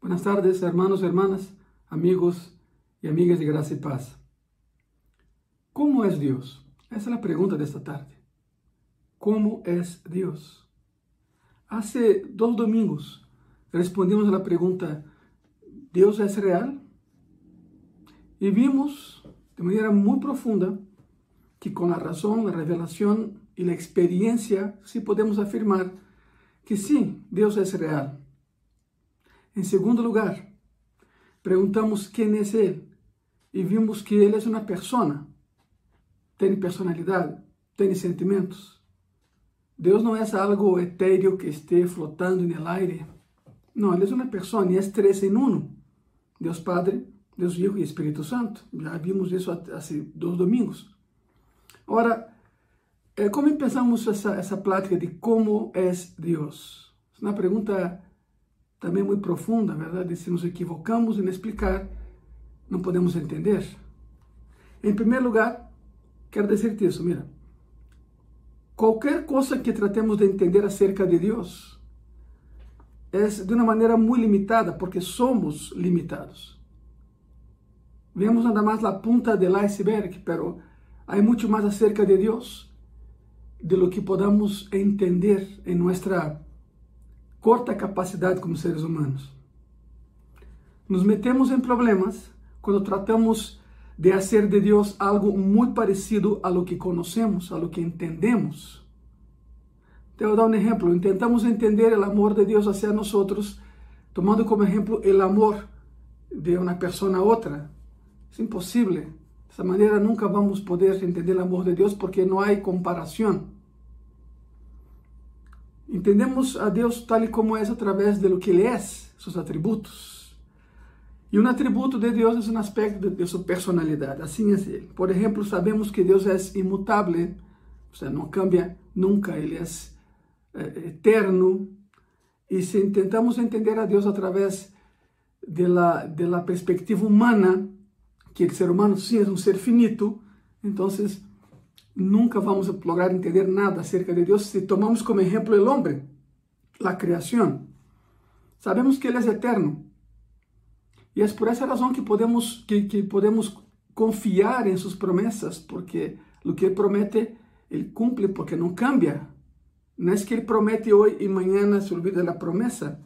Buenas tardes, hermanos, hermanas, amigos y amigas de gracia y paz. ¿Cómo es Dios? Esa es la pregunta de esta tarde. ¿Cómo es Dios? Hace dos domingos respondimos a la pregunta, ¿Dios es real? Y vimos de manera muy profunda que con la razón, la revelación y la experiencia sí podemos afirmar que sí, Dios es real. En segundo lugar, preguntamos quién es Él y vimos que Él es una persona, tiene personalidad, tiene sentimientos. Dios no es algo etéreo que esté flotando el aire. No, Él es una persona y es tres en uno. Dios Padre, Dios Hijo y Espíritu Santo. Ya vimos eso hace dos domingos. Ahora, eh, ¿cómo empezamos esa, esa plática de cómo es Dios? Es una pregunta também muito profunda, verdade? Se nos equivocamos em explicar, não podemos entender. Em primeiro lugar, quero dizer-te isso, mira. Qualquer coisa que tratemos de entender acerca de Deus é de uma maneira muito limitada, porque somos limitados. Vemos nada mais a punta do iceberg, pero há muito mais acerca de Deus de lo que podamos entender em nossa corta capacidade como seres humanos. Nos metemos em problemas quando tratamos de fazer de Deus algo muito parecido a lo que conhecemos, a lo que entendemos. Te vou dar um exemplo. Intentamos entender o amor de Deus hacia nós, tomando como exemplo o amor de uma pessoa a outra. É impossível. Dessa maneira nunca vamos poder entender o amor de Deus porque não há comparação. Entendemos a Deus tal e como é através de lo que Ele é, seus atributos. E um atributo de Deus é um aspecto de, de sua personalidade, assim é Ele. Por exemplo, sabemos que Deus é imutável, ou seja, não cambia nunca, Ele é, é eterno. E se tentamos entender a Deus através de la, de la perspectiva humana, que o ser humano sim é um ser finito, então nunca vamos lograr entender nada acerca de Deus se tomamos como ejemplo el hombre, la creación. Sabemos que Él es eterno. Y es por esa razón que podemos, que, que podemos confiar en sus promesas, porque lo que Él promete, Él cumple porque no cambia. No es que Él promete hoy y mañana se olvida la promesa.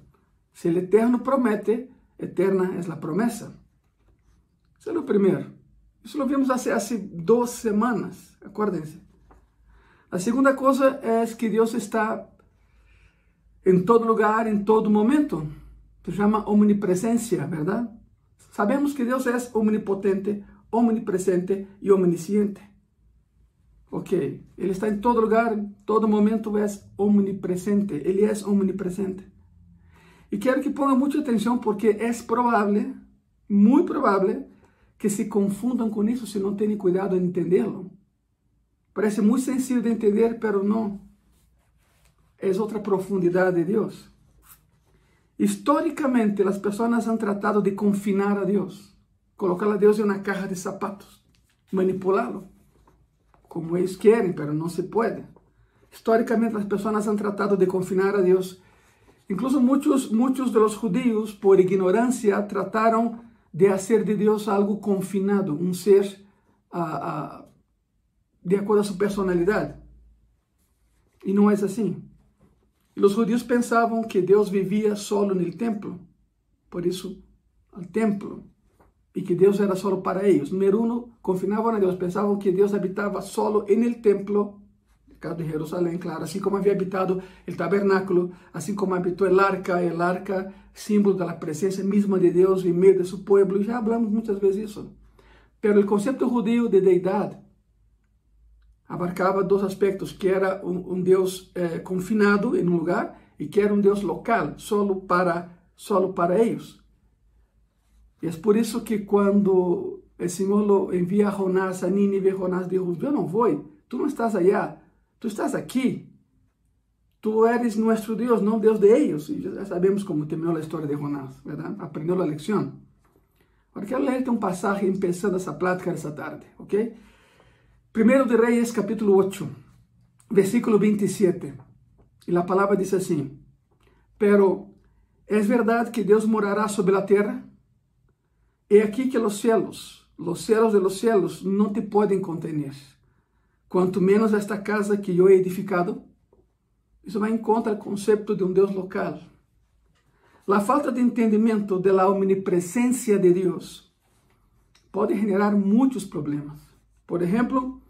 Si el Eterno promete, eterna es la promesa. Eso es lo primero. Isso lo vimos há, há duas semanas, acuérdense. A segunda coisa é que Deus está em todo lugar, em todo momento. Se chama omnipresença, verdade? Sabemos que Deus é omnipotente, omnipresente e omnisciente. Ok, Ele está em todo lugar, em todo momento é omnipresente, Ele é omnipresente. E quero que ponga muita atenção porque é provável, muito provável, que se confundam com isso se não têm cuidado em entendê-lo. Parece muito sencillo de entender, pero não. É outra profundidade de Deus. Históricamente, as pessoas han tratado de confinar a Deus, colocar a Deus em uma caja de sapatos, manipulá-lo, como eles querem, pero não se pode. Históricamente, as pessoas han tratado de confinar a Deus. Incluso muitos, muitos de los judíos, por ignorância, trataram de hacer de Deus algo confinado, um ser uh, uh, de acordo a sua personalidade. E não é assim. Os judeus pensavam que Deus vivia solo no templo, por isso, o templo, e que Deus era solo para eles. Número um, confinavam a Deus, pensavam que Deus habitava solo no templo caso de Jerusalém, claro, assim como havia habitado o tabernáculo, assim como habitou el arca, el arca, símbolo da presença mesma de Deus em meio de seu povo, já hablamos muitas vezes isso. Pero o conceito judío de deidade abarcava dois aspectos, que era um, um Deus eh, confinado em um lugar e que era um Deus local, solo para, solo para eles. E é por isso que quando o Senhor envia a Jonás a Nínive, Jonás diz, eu não vou, tu não estás allá, Tu estás aqui. Tu eres nosso Deus, não Deus de eles. E já sabemos como terminou a história de Jonás, verdade? Aprendeu a lição. Agora quero ler um passagem empezando essa plática essa tarde, ok? Primeiro de Reis, capítulo 8, versículo 27. E a palavra diz assim: Pero É verdade que Deus morará sobre a terra? É aqui que os céus, os céus de los céus, não te podem contener. Quanto menos esta casa que eu he edificado. Isso vai em contra do conceito de um Deus local. A falta de entendimento da omnipresença de Deus pode generar muitos problemas. Por exemplo,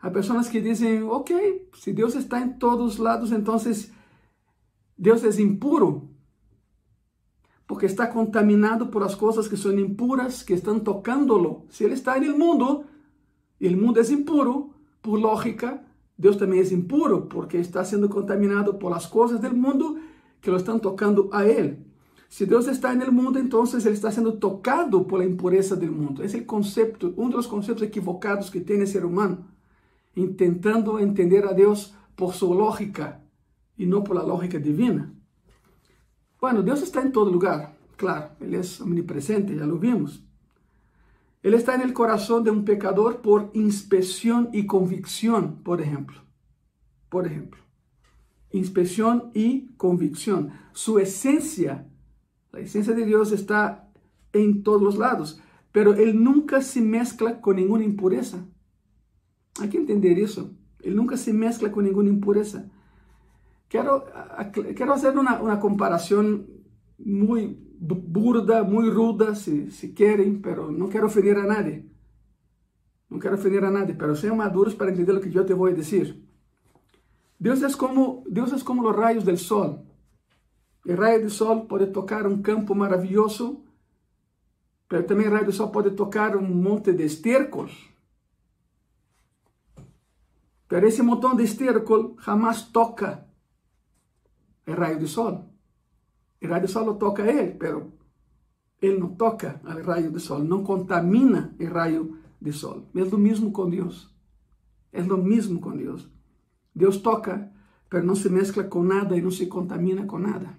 há pessoas que dizem, ok, se Deus está em todos os lados, então Deus é impuro, porque está contaminado por as coisas que são impuras, que estão tocando-lo. Se Ele está no mundo, e o mundo é impuro, por lógica, Deus também é impuro, porque está sendo contaminado por as coisas do mundo que lo estão tocando a Ele. Se Deus está no mundo, então Ele está sendo tocado por la impureza do mundo. Esse é o conceito, um dos conceitos equivocados que tem o ser humano, tentando entender a Deus por sua lógica e não por la lógica divina. Bueno, Deus está em todo lugar, claro, Ele é omnipresente, já lo vimos. Ele está no coração de um pecador por inspeção e convicção, por exemplo. Por exemplo, inspeção e convicção. Sua essência a essência de Deus está em todos os lados, pero Ele nunca se mescla com nenhuma impureza. Há que entender isso. Ele nunca se mescla com nenhuma impureza. Quero, quero fazer uma, uma comparação muito burda, muito ruda, se, se querem, pero não quero ofender a nadie. Não quero ofender a nadie, pero sejam maduros para entender o que eu te vou dizer. Deus é como Deus é como os raios do sol. O raio do sol pode tocar um campo maravilhoso, mas também o raio do sol pode tocar um monte de estercos. Mas esse montão de estercol jamais toca o raio do sol. O raio do sol toca ele, mas ele não toca o raio do sol, não contamina o raio do sol. É o mesmo com Deus. É o mesmo com Deus. Deus toca, mas não se mescla com nada e não se contamina com nada.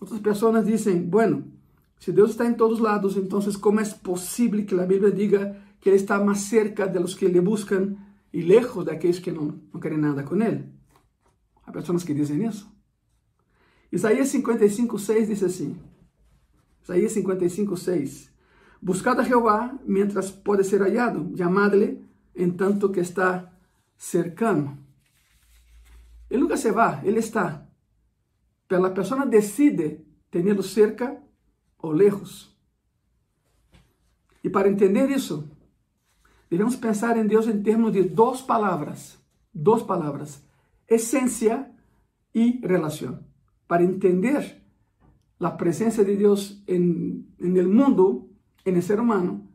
Outras pessoas dizem, bueno, se Deus está em todos lados, então como é possível que a Bíblia diga que Ele está mais cerca de los que lhe buscam e lejos daqueles que não, não querem nada com Ele? Há pessoas que dizem isso. Isaías 55, 6 diz assim, Isaías 55, 6, Buscad a Jeová mientras pode ser hallado, llamadle en tanto que está cercano. Ele nunca se va, ele está. Pero la persona decide tenerlo cerca o lejos. E para entender isso, devemos pensar em Deus em termos de duas palavras, duas palavras, essência e relação. Para entender a presença de Deus em, em el mundo, el ser humano,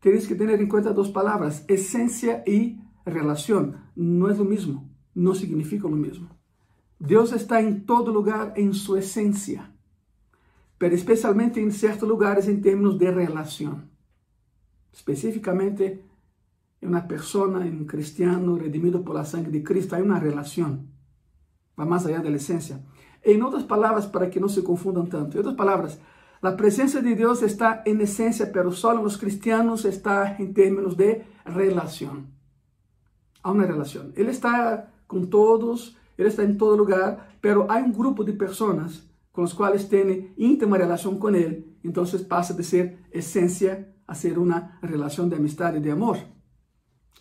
tienes que tener en cuenta dos palabras, esencia y relación. No es lo mismo, no significa lo mismo. Deus está em todo lugar em sua essência, pero especialmente em certos lugares em termos de relação. Especificamente em uma pessoa, em um cristiano redimido por la sangre de Cristo, há uma relação. Vai mais allá da essência. Em outras palavras, para que não se confundam tanto, em outras palavras, a presença de Deus está em essência, pero só nos cristianos está em termos de relação. Há uma relação. Ele está com todos, ele está em todo lugar, pero há um grupo de pessoas com as quais tem íntima relação com ele. Então passa de ser essência a ser uma relação de amistade e de amor.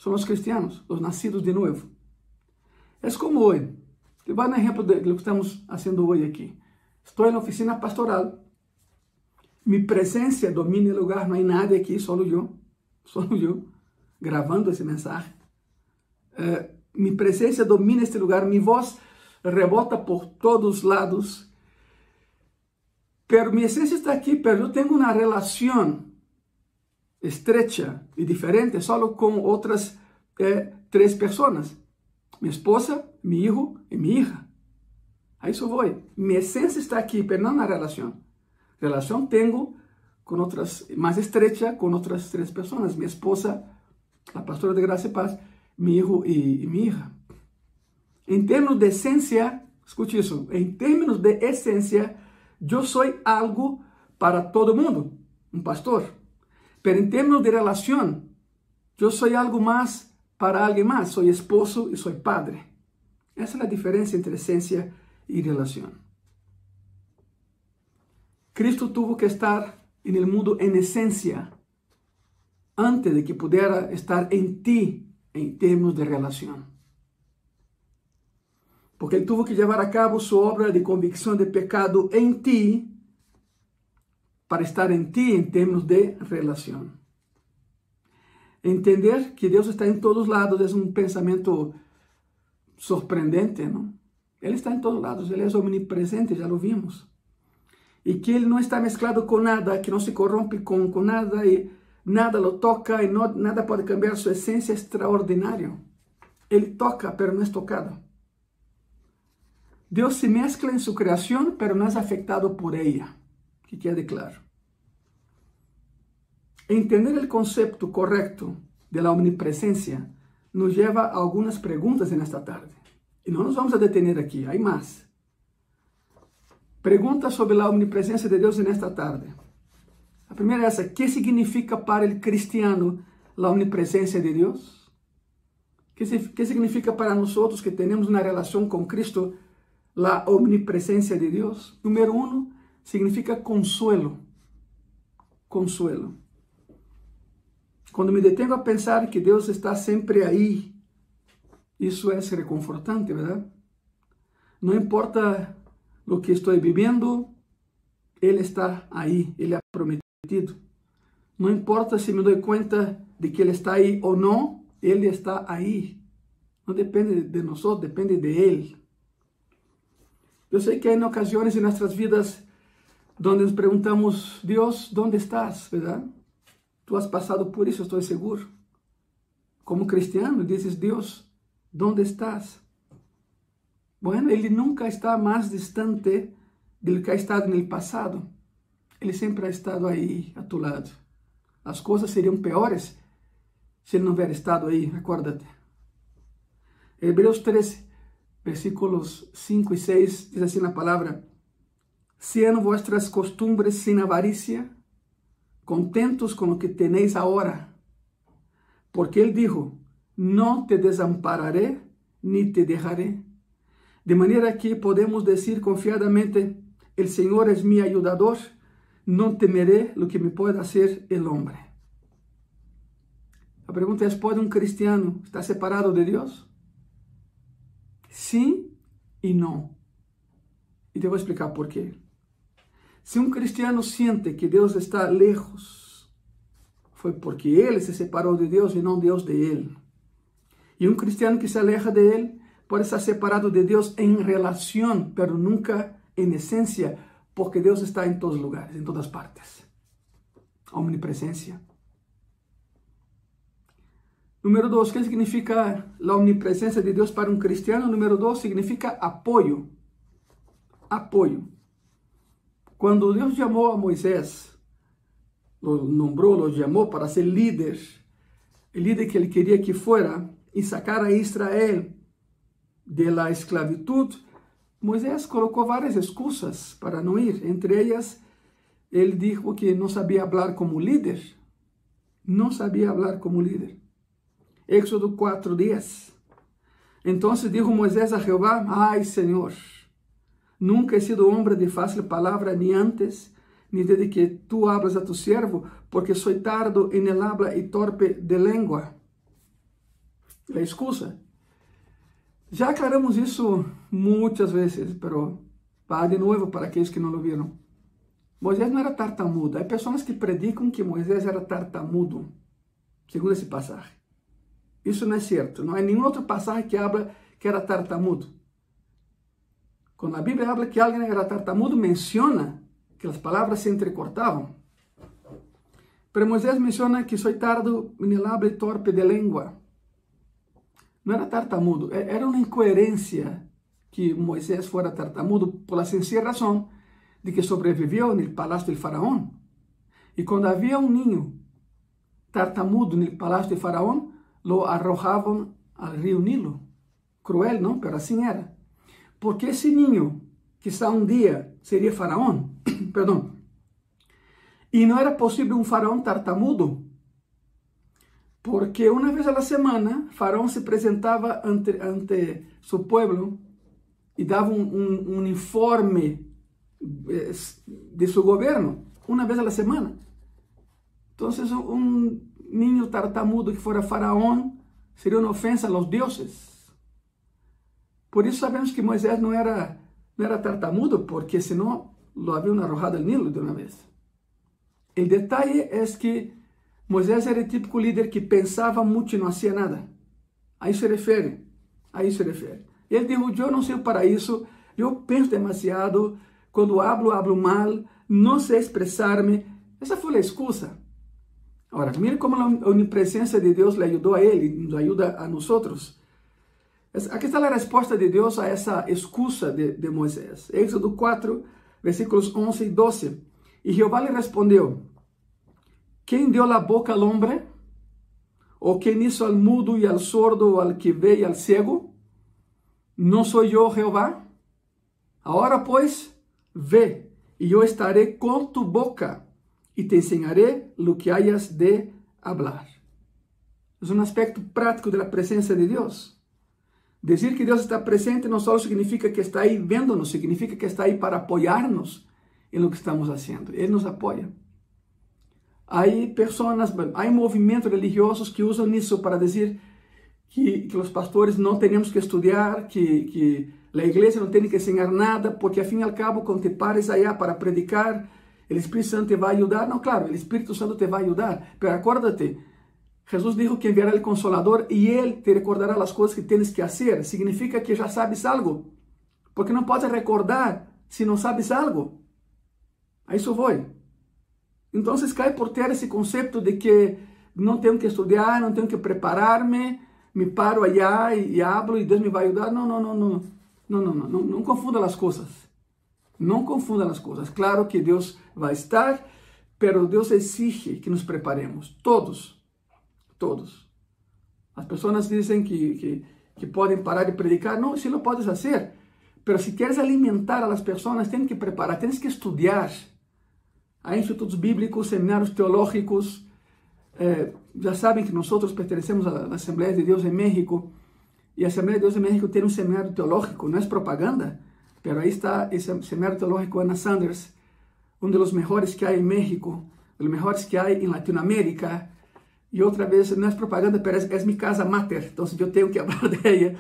São os cristianos, os nascidos de novo. É como hoje. Dar um exemplo do que estamos fazendo hoje aqui. Estou na oficina pastoral. Minha presença domina o lugar, não há nada aqui, só eu, só eu, gravando esse mensagem. Uh, mi presencia domina este lugar, mi voz rebota por todos lados. Pero mi esencia está aquí, pero yo tengo una relación estrecha y diferente solo con otras eh, tres personas. Mi esposa, mi hijo y mi hija. A eso voy. Mi esencia está aquí, pero no en la relación. Relación tengo con otras, más estrecha con otras tres personas. Mi esposa, la pastora de Gracia y Paz, mi hijo y, y mi hija. En términos de esencia, escute isso, em termos de essência, eu sou algo para todo mundo, um pastor. Pero em termos de relação, eu sou algo mais para alguém mais, sou esposo e sou padre. Essa é a diferença entre essência e relação. Cristo tuvo que estar en el mundo en esencia antes de que pudiera estar en ti en términos de relación. Porque Él tuvo que llevar a cabo su obra de convicción de pecado en ti para estar en ti en términos de relación. Entender que Deus está em todos lados é um pensamento surpreendente, não? Ele está em todos lados, ele é omnipresente, já lo vimos. E que ele não está mesclado com nada, que não se corrompe com, com nada e nada lo toca e não, nada pode cambiar sua essência extraordinária. Ele toca, mas não é tocado. Deus se mescla em sua criação, mas não é afetado por ela, que quede claro. Entender o conceito correto de la omnipresencia nos lleva a algunas preguntas en esta tarde. Y no nos vamos a detener aquí, hay más. Preguntas sobre la omnipresencia de Dios en esta tarde. La primera es, ¿qué significa para el cristiano la omnipresencia de Dios? ¿Qué, ¿Qué significa para nosotros que tenemos una relación con Cristo la omnipresencia de Dios? Número uno, significa consuelo. Consuelo. Quando me detengo a pensar que Deus está sempre aí, isso é reconfortante, verdade? Não importa o que estou vivendo, Ele está aí, Ele é prometido. Não importa se me dou conta de que Ele está aí ou não, Ele está aí. Não depende de nós, depende de Ele. Eu sei que há ocasiões em nossas vidas onde nos perguntamos, Deus, onde estás, verdade? Tu has passado por isso, estou seguro. Como cristiano, dizes, Deus, onde estás? Bueno, Ele nunca está mais distante do que ha estado no passado. Ele sempre ha estado aí, a tu lado. As coisas seriam piores se Ele não houver estado aí, acuérdate. Hebreus 13, versículos 5 e 6, diz assim na palavra: Sean vuestras costumbres sin avaricia, contentos con lo que tenéis ahora. Porque Él dijo, no te desampararé ni te dejaré. De manera que podemos decir confiadamente, el Señor es mi ayudador, no temeré lo que me pueda hacer el hombre. La pregunta es, ¿puede un cristiano estar separado de Dios? Sí y no. Y te voy a explicar por qué. Se um cristiano sente que Deus está lejos, foi porque ele se separou de Deus e não Deus de ele. E um cristiano que se aleja de ele pode estar separado de Deus em relação, pero nunca em essência, porque Deus está em todos os lugares, em todas partes. Omnipresencia. Número dois, o que significa a omnipresença de Deus para um cristiano? Número dois, significa apoio. Apoio. Quando Deus chamou a Moisés, nombrou, lo chamou para ser líder, o líder que ele queria que fuera e sacar a Israel de la esclavitud, Moisés colocou várias excusas para não ir. Entre elas, ele disse que não sabia falar como líder. Não sabia falar como líder. Éxodo 4:10. Então disse Moisés a Jeová: Ai, Senhor, Nunca he sido hombre de fácil palabra ni antes, ni desde que tú hablas a tu siervo, porque soy tardo en el habla y torpe de lengua. La excusa. Já aclaramos isso muitas vezes, pero para de novo para aqueles que não lo viram. Moisés não era tartamudo. Há pessoas que predicam que Moisés era tartamudo, segundo esse passagem. Isso não é certo. Não há nenhum outro passagem que habla que era tartamudo. Quando a Bíblia habla que alguém era tartamudo, menciona que as palavras se entrecortavam. Pero Moisés menciona que soy tardo en el habla y torpe de lengua. Não era tartamudo, era uma incoerência que Moisés fuera tartamudo por la sencilla razón de que sobrevivió en el palacio del faraón. E quando havia um ninho tartamudo no palácio de faraón, lo arrojavam al rio Nilo. Cruel, não? Pero assim era. Porque esse ninho, que está um dia, seria faraó, perdão, e não era possível um faraó tartamudo, porque uma vez a semana, faraó se apresentava ante, ante seu povo e dava um, um, um informe de su gobierno, una vez a semana. Entonces un niño tartamudo que fuera faraón sería una ofensa a los dioses. Por eso sabemos que Moisés no era, no era tartamudo, porque si no lo habían arrojado al Nilo de una vez. El detalle es que Moisés era el típico líder que pensaba mucho y no hacía nada. Ahí se refiere, ahí se refiere. Ele dijo, yo no soy para eso, yo penso demasiado, cuando hablo, hablo mal, no sé expresarme. Esa fue la excusa. Ahora, mire cómo la omnipresencia de Dios le ayudó a y nos ayuda a nosotros. Aquí está la respuesta de Dios a esa excusa de, de Moisés. Éxodo 4, versículos 11 y 12. Y Jehová le respondió, ¿quién dio la boca al hombre? ¿O quién hizo al mudo y al sordo o al que ve y al ciego? ¿No soy yo Jehová? Ahora pues, ve, y yo estaré con tu boca y te enseñaré lo que hayas de hablar. Es un aspecto práctico de la presencia de Dios. Decir que Dios está presente no solo significa que está ahí viéndonos, significa que está ahí para apoyarnos en lo que estamos haciendo. Él nos apoya. Hay personas, hay movimientos religiosos que usan eso para decir que, que los pastores no tenemos que estudiar, que, que la iglesia no tiene que enseñar nada, porque al fin y al cabo, cuando te pares allá para predicar, el Espíritu Santo te va a ayudar. No, claro, el Espíritu Santo te va a ayudar, pero acuérdate, Jesús dijo que enviará el Consolador y Él te recordará las cosas que tienes que hacer. Significa que ya sabes algo, porque no puedes recordar si no sabes algo. A eso voy. Entonces cae por tierra ese concepto de que no tengo que estudiar, no tengo que prepararme, me paro allá y, y hablo y Dios me va a ayudar. No, no, no, no. No, no, no, no, no confunda las cosas. No confunda las cosas. Claro que Dios va a estar, pero Dios exige que nos preparemos. Todos, todos. As pessoas dizem que, que, que, podem parar de predicar. Não, se lo puedes fazer. Pero se queres alimentar a las pessoas, tens que preparar, tens que estudar. Há institutos bíblicos, seminários teológicos. Eh, já sabem que nós pertencemos à Assembleia de Deus em México. E a Assembleia de Deus em México tem um seminário teológico, não é propaganda, pero aí está esse seminário teológico Ana Sanders, um dos melhores que há em México, dos melhores que há em Latinoamérica. E outra vez, não é propaganda, pero é, é minha casa mater, então eu tenho que falar de ela.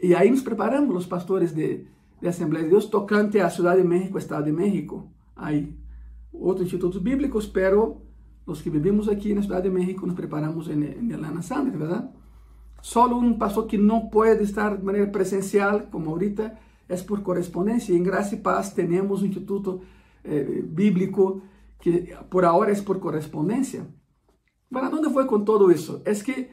E aí nos preparamos, os pastores de, de Assembleia de Deus, tocante à Cidade de México, Estado de México. Aí, outros institutos bíblicos, pero os que vivimos aqui na Cidade de México nos preparamos em, em Ana Sanders, verdade? Solo un pastor que no puede estar de manera presencial, como ahorita, es por correspondencia. En Gracia y Paz tenemos un instituto eh, bíblico que por ahora es por correspondencia. Bueno, ¿dónde fue con todo eso? Es que eh,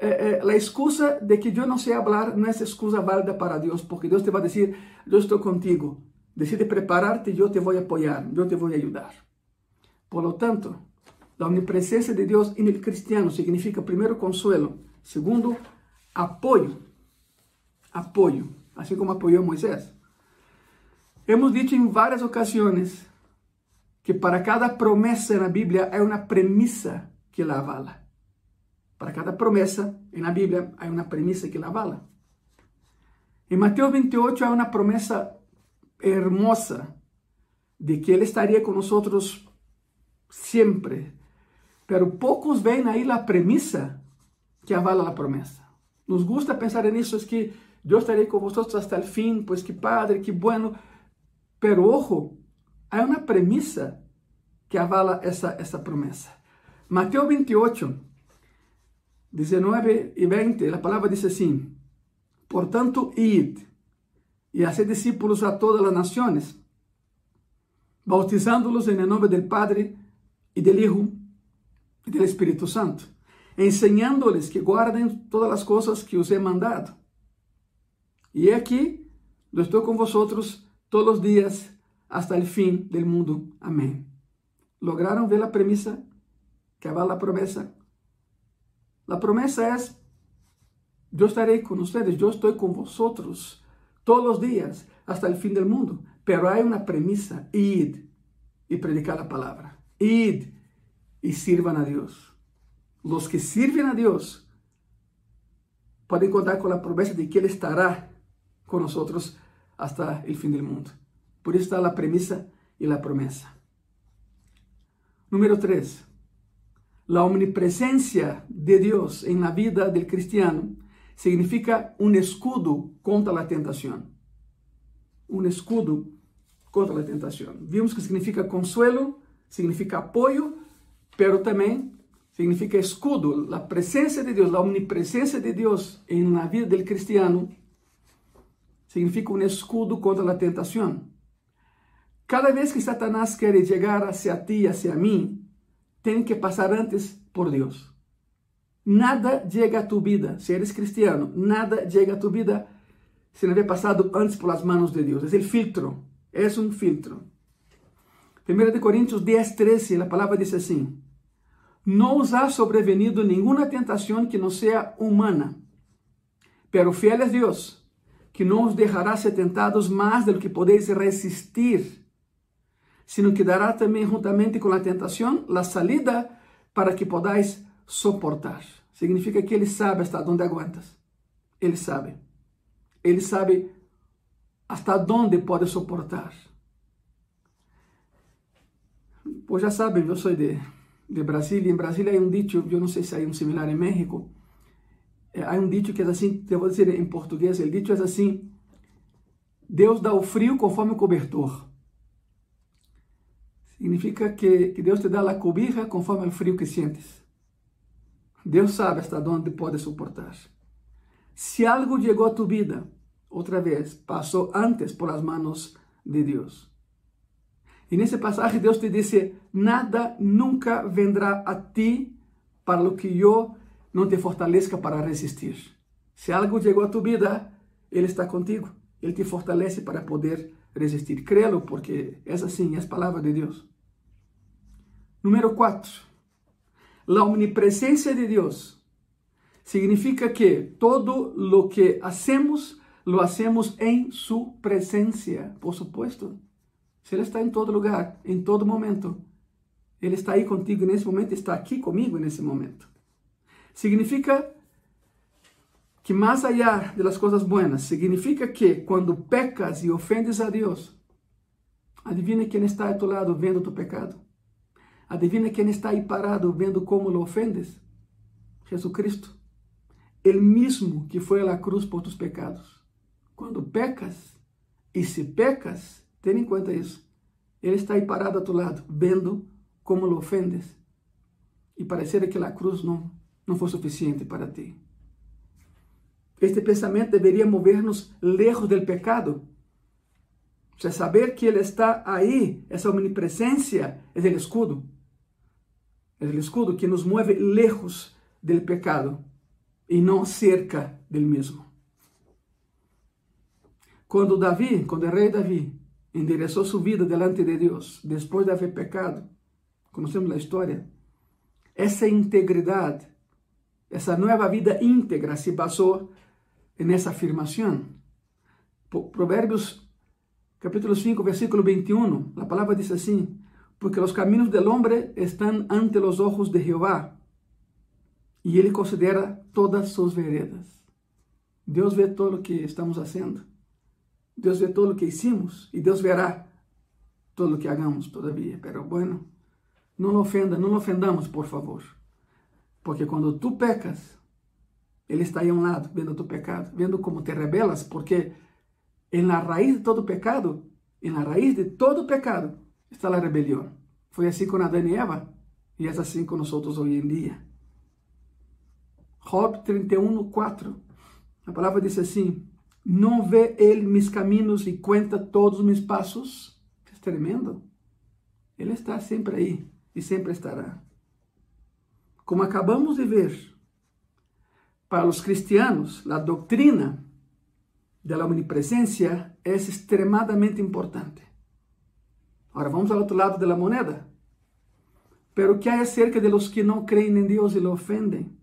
eh, la excusa de que yo no sé hablar no es excusa válida para Dios, porque Dios te va a decir, yo estoy contigo, decide prepararte, yo te voy a apoyar, yo te voy a ayudar. Por lo tanto, la omnipresencia de Dios en el cristiano significa primero consuelo, Segundo, apoio. Apoio, assim como apoiou Moisés. Hemos dicho em várias ocasiões que para cada promessa na Bíblia há uma premissa que la avala. Para cada promessa na Bíblia há uma premissa que la avala. Em Mateus 28 há uma promessa hermosa de que Ele estaria com nós sempre. Pero poucos veem aí a premissa que avala la promesa. Nos gusta pensar en eso, es que yo estaré con vosotros hasta el fin, pues qué padre, qué bueno. Pero ojo, hay una premisa que avala esa, esa promesa. Mateo 28, 19 y 20, la palabra dice así, por tanto, id y haced discípulos a todas las naciones, bautizándolos en el nombre del Padre y del Hijo y del Espíritu Santo enseñándoles que guarden todas las cosas que os he mandado. Y aquí, yo estoy con vosotros todos los días hasta el fin del mundo. Amén. ¿Lograron ver la premisa que va la promesa? La promesa es, yo estaré con ustedes, yo estoy con vosotros todos los días hasta el fin del mundo. Pero hay una premisa, id y predicar la palabra. Id y sirvan a Dios. Los que sirven a Dios pueden contar con la promesa de que Él estará con nosotros hasta el fin del mundo. Por isso está a premissa e a promessa. Número 3. La omnipresencia de Dios en la vida del cristiano significa un escudo contra la tentación. Un escudo contra la tentación. Vimos que significa consuelo, significa apoyo, pero también significa escudo. La presencia de Dios, la omnipresencia de Dios en la vida del cristiano significa un escudo contra la tentación. Cada vez que Satanás quiere llegar hacia ti, hacia mí, tem que passar antes por Deus. Nada chega a tu vida, se eres cristiano, nada chega a tu vida se não haver passado antes por las manos de Deus. É o filtro, é um filtro. 1 Coríntios 10, 13, a palavra diz assim: Não os ha sobrevenido nenhuma tentação que não seja humana, pero fiel é Deus, que não os deixará ser tentados mais do que podeis resistir sino que dará também juntamente com a tentação a salida para que podáis soportar. Significa que Ele sabe hasta onde aguantas. Ele sabe. Ele sabe hasta onde pode suportar. Pues já sabem, eu sou de, de Brasília. Em Brasília há um dito, eu não sei se há um similar em México. Há um dito que é assim, eu vou dizer em português, o dito é assim: Deus dá o frio conforme o cobertor. Significa que, que Deus te dá a cobija conforme o frio que sientes. Deus sabe hasta onde pode suportar. Se algo chegou a tu vida, outra vez, passou antes por as manos de Deus. E nesse passagem Deus te disse: nada nunca vendrá a ti para o que eu não te fortaleça para resistir. Se algo chegou a tu vida, Ele está contigo. Ele te fortalece para poder resistir. Créelo, porque é assim, é a palavra de Deus. Número 4. La omnipresencia de Deus significa que todo lo que hacemos, lo hacemos en su presencia, por supuesto. Se Ele está em todo lugar, em todo momento, Ele está aí contigo nesse momento, está aqui comigo nesse momento. Significa que mais allá de las coisas buenas, significa que quando pecas e ofendes a Deus, adivina quem está a tu lado vendo tu pecado. Adivina quem está aí parado vendo como lo ofendes? Jesucristo. Ele mesmo que foi à cruz por tus pecados. Quando pecas, e se pecas, tenha em conta isso. Ele está aí parado a tu lado, vendo como lo ofendes. E parecer que a cruz não, não foi suficiente para ti. Este pensamento deveria mover-nos lejos del pecado. O sea, saber que Ele está aí, essa omnipresença, é o escudo. É o escudo que nos move lejos del pecado e não cerca del mesmo. Quando Davi, quando o rei Davi endereçou sua vida delante de Deus, depois de haver pecado, conhecemos a história, essa integridade, essa nova vida íntegra se basou en esa afirmación. Proverbios capítulo 5, versículo 21, la palabra dice así, porque los caminos del hombre están ante los ojos de Jehová y él considera todas sus veredas. Dios ve todo lo que estamos haciendo. Dios ve todo lo que hicimos y Dios verá todo lo que hagamos todavía. Pero bueno, no lo ofenda, no lo ofendamos, por favor. Porque cuando tú pecas, ele está aí a um lado, vendo tu pecado, vendo como te rebelas, porque em la raiz de todo pecado, em raiz de todo pecado, está a rebelião. Foi assim com Adão e Eva, e é assim com nós hoje em dia. Job 31, 4. A palavra diz assim: Não vê ele meus caminhos e conta todos os meus passos? É tremendo. Ele está sempre aí e sempre estará. Como acabamos de ver, para os cristianos, a doutrina da omnipresença é extremadamente importante. Agora vamos ao outro lado da moneda. Pero que há acerca de los que não creem em Deus e lo ofendem?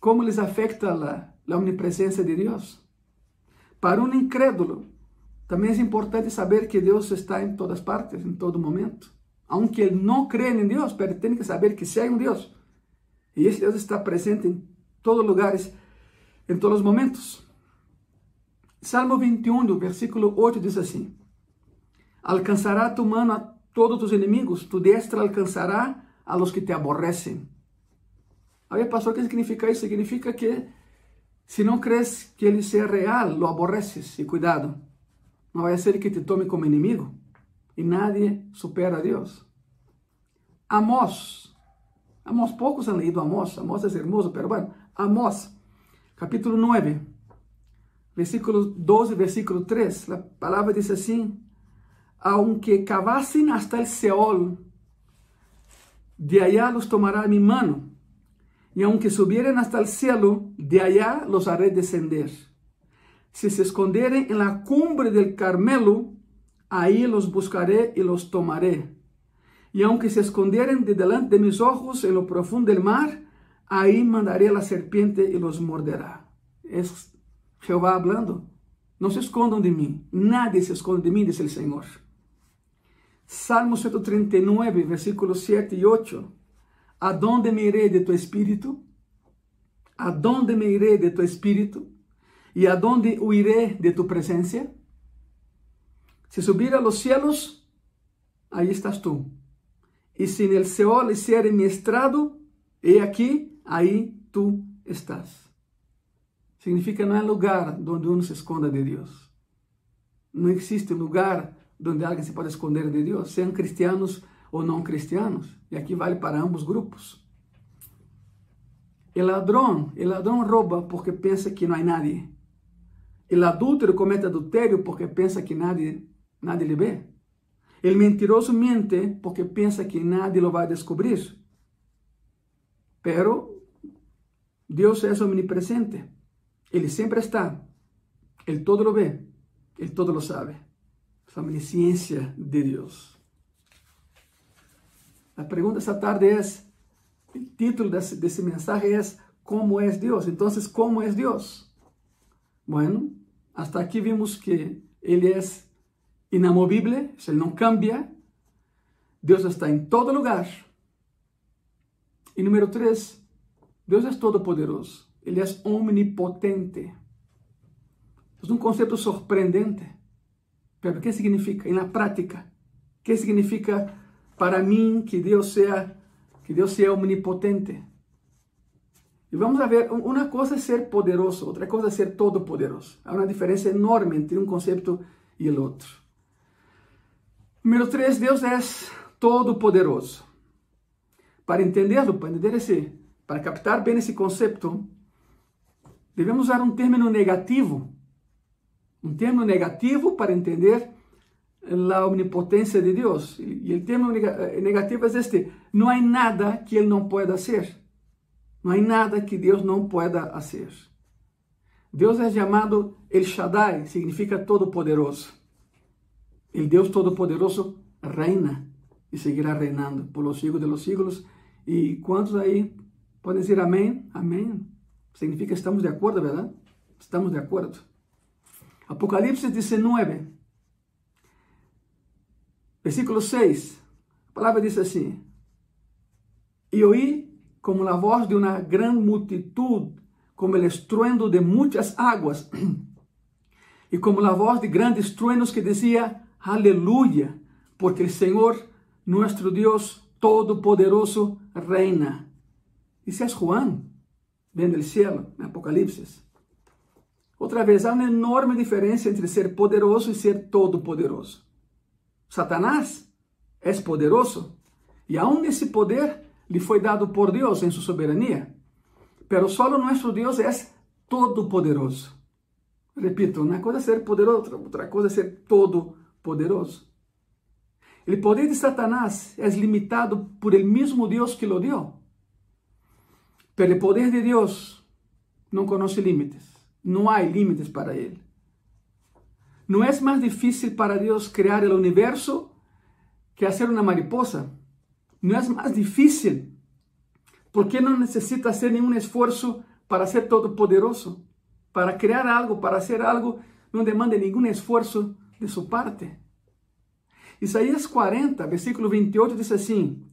Como les afecta a, a omnipresença de Deus? Para um incrédulo, também é importante saber que Deus está em todas partes, em todo momento. Aunque ele não crê em Deus, mas tem que saber que se há um Deus. E esse Deus está presente em todos lugares, em todos os momentos. Salmo 21, versículo 8 diz assim: alcanzará tu mano a todos tus inimigos, tu destra alcanzará a los que te aborrecen. Aí, pastor, o que significa isso? Significa que se não crees que ele seja real, lo aborreces. E cuidado, não vai ser que te tome como inimigo. E nadie supera a Deus. Amós. Amós, poucos han leído Amós. Amós é hermoso, pero bueno. Amós, capítulo 9, versículo 12, versículo 3. A palavra diz assim: Aunque cavassem hasta el Seol, de allá los tomará mi mano y aunque subieren hasta el cielo, de allá los haré descender. Si se escondieren en la cumbre del Carmelo, ahí los buscaré y los tomaré. Y aunque se escondieren de delante de mis ojos en lo profundo del mar, ahí mandaré a serpiente y los morderá. Es Jehová hablando. No se escondan de mí. Nadie se esconde de mí, dice el Señor. Salmo 139, versículos 7 y 8. Adonde me iré de tu espírito? Adonde me iré de tu espírito? ¿Y adonde huiré de tu presencia? Si subir a los cielos, ahí estás tú. Y si en el Seol hiciere mi estrado, he aquí, ahí tú estás. Significa no hay lugar donde uno se esconda de Dios. No existe lugar donde alguien se pueda esconder de Dios, sean cristianos ou não cristianos, e aqui vale para ambos grupos. O ladrão, o ladrão rouba porque pensa que não há nadie. O adúltero comete adultério porque pensa que nadie, nadie lhe vê. O mentiroso mente porque pensa que nadie lo vai descobrir. Pero Deus é omnipresente. Ele sempre está. Ele todo lo vê. Ele todo lo sabe. A omnisciência de Deus. A pergunta esta tarde é, o título desse, desse mensagem é Como é Deus? Então, como é Deus? Bueno, hasta aqui vimos que Ele é inamovível, Ele não cambia, Deus está em todo lugar. E número 3, Deus é todo-poderoso, Ele é omnipotente. É um conceito surpreendente. Pero o que significa? Na prática, o que significa para mim que Deus seja que Deus seja omnipotente. E vamos ver, uma coisa é ser poderoso, outra coisa é ser todo-poderoso. Há uma diferença enorme entre um conceito e o outro. Número 3, Deus é todo-poderoso. Para entenderlo, para entender esse, para captar bem esse conceito, devemos usar um termo negativo. Um termo negativo para entender la omnipotência de Deus. E o termo eh, negativo é este: não há nada que Ele não pueda hacer. Não há nada que Deus não pueda hacer. Deus é chamado El Shaddai, significa todo-poderoso. O Deus todo-poderoso reina e seguirá reinando por los siglos de los siglos. E quantos aí podem dizer amém? Amém. Significa estamos de acordo, verdade? Estamos de acordo. Apocalipse 19, Versículo 6, a palavra diz assim: E oí como a voz de uma grande multitud, como o estruendo de muitas águas, e como a voz de grandes truenos que dizia: Aleluia, porque o Senhor, nosso Deus Todo-Poderoso, reina. É Juan, vem do céu, em Apocalipse. Outra vez, há uma enorme diferença entre ser poderoso e ser todo-poderoso. Satanás é poderoso e aún esse poder lhe foi dado por Deus em sua soberania. Pero solo nosso Deus é todo-poderoso. Repito, uma coisa é ser poderoso, outra coisa é ser todo-poderoso. O poder de Satanás é limitado por el mesmo Deus que lo dio. Pero o poder de Deus não conhece limites. Não há limites para ele. Não é mais difícil para Deus criar o universo que fazer uma mariposa. Não é mais difícil, porque não necessita hacer nenhum esforço para ser todo-poderoso. Para criar algo, para hacer algo, não demanda nenhum esforço de sua parte. Isaías 40, versículo 28 diz assim: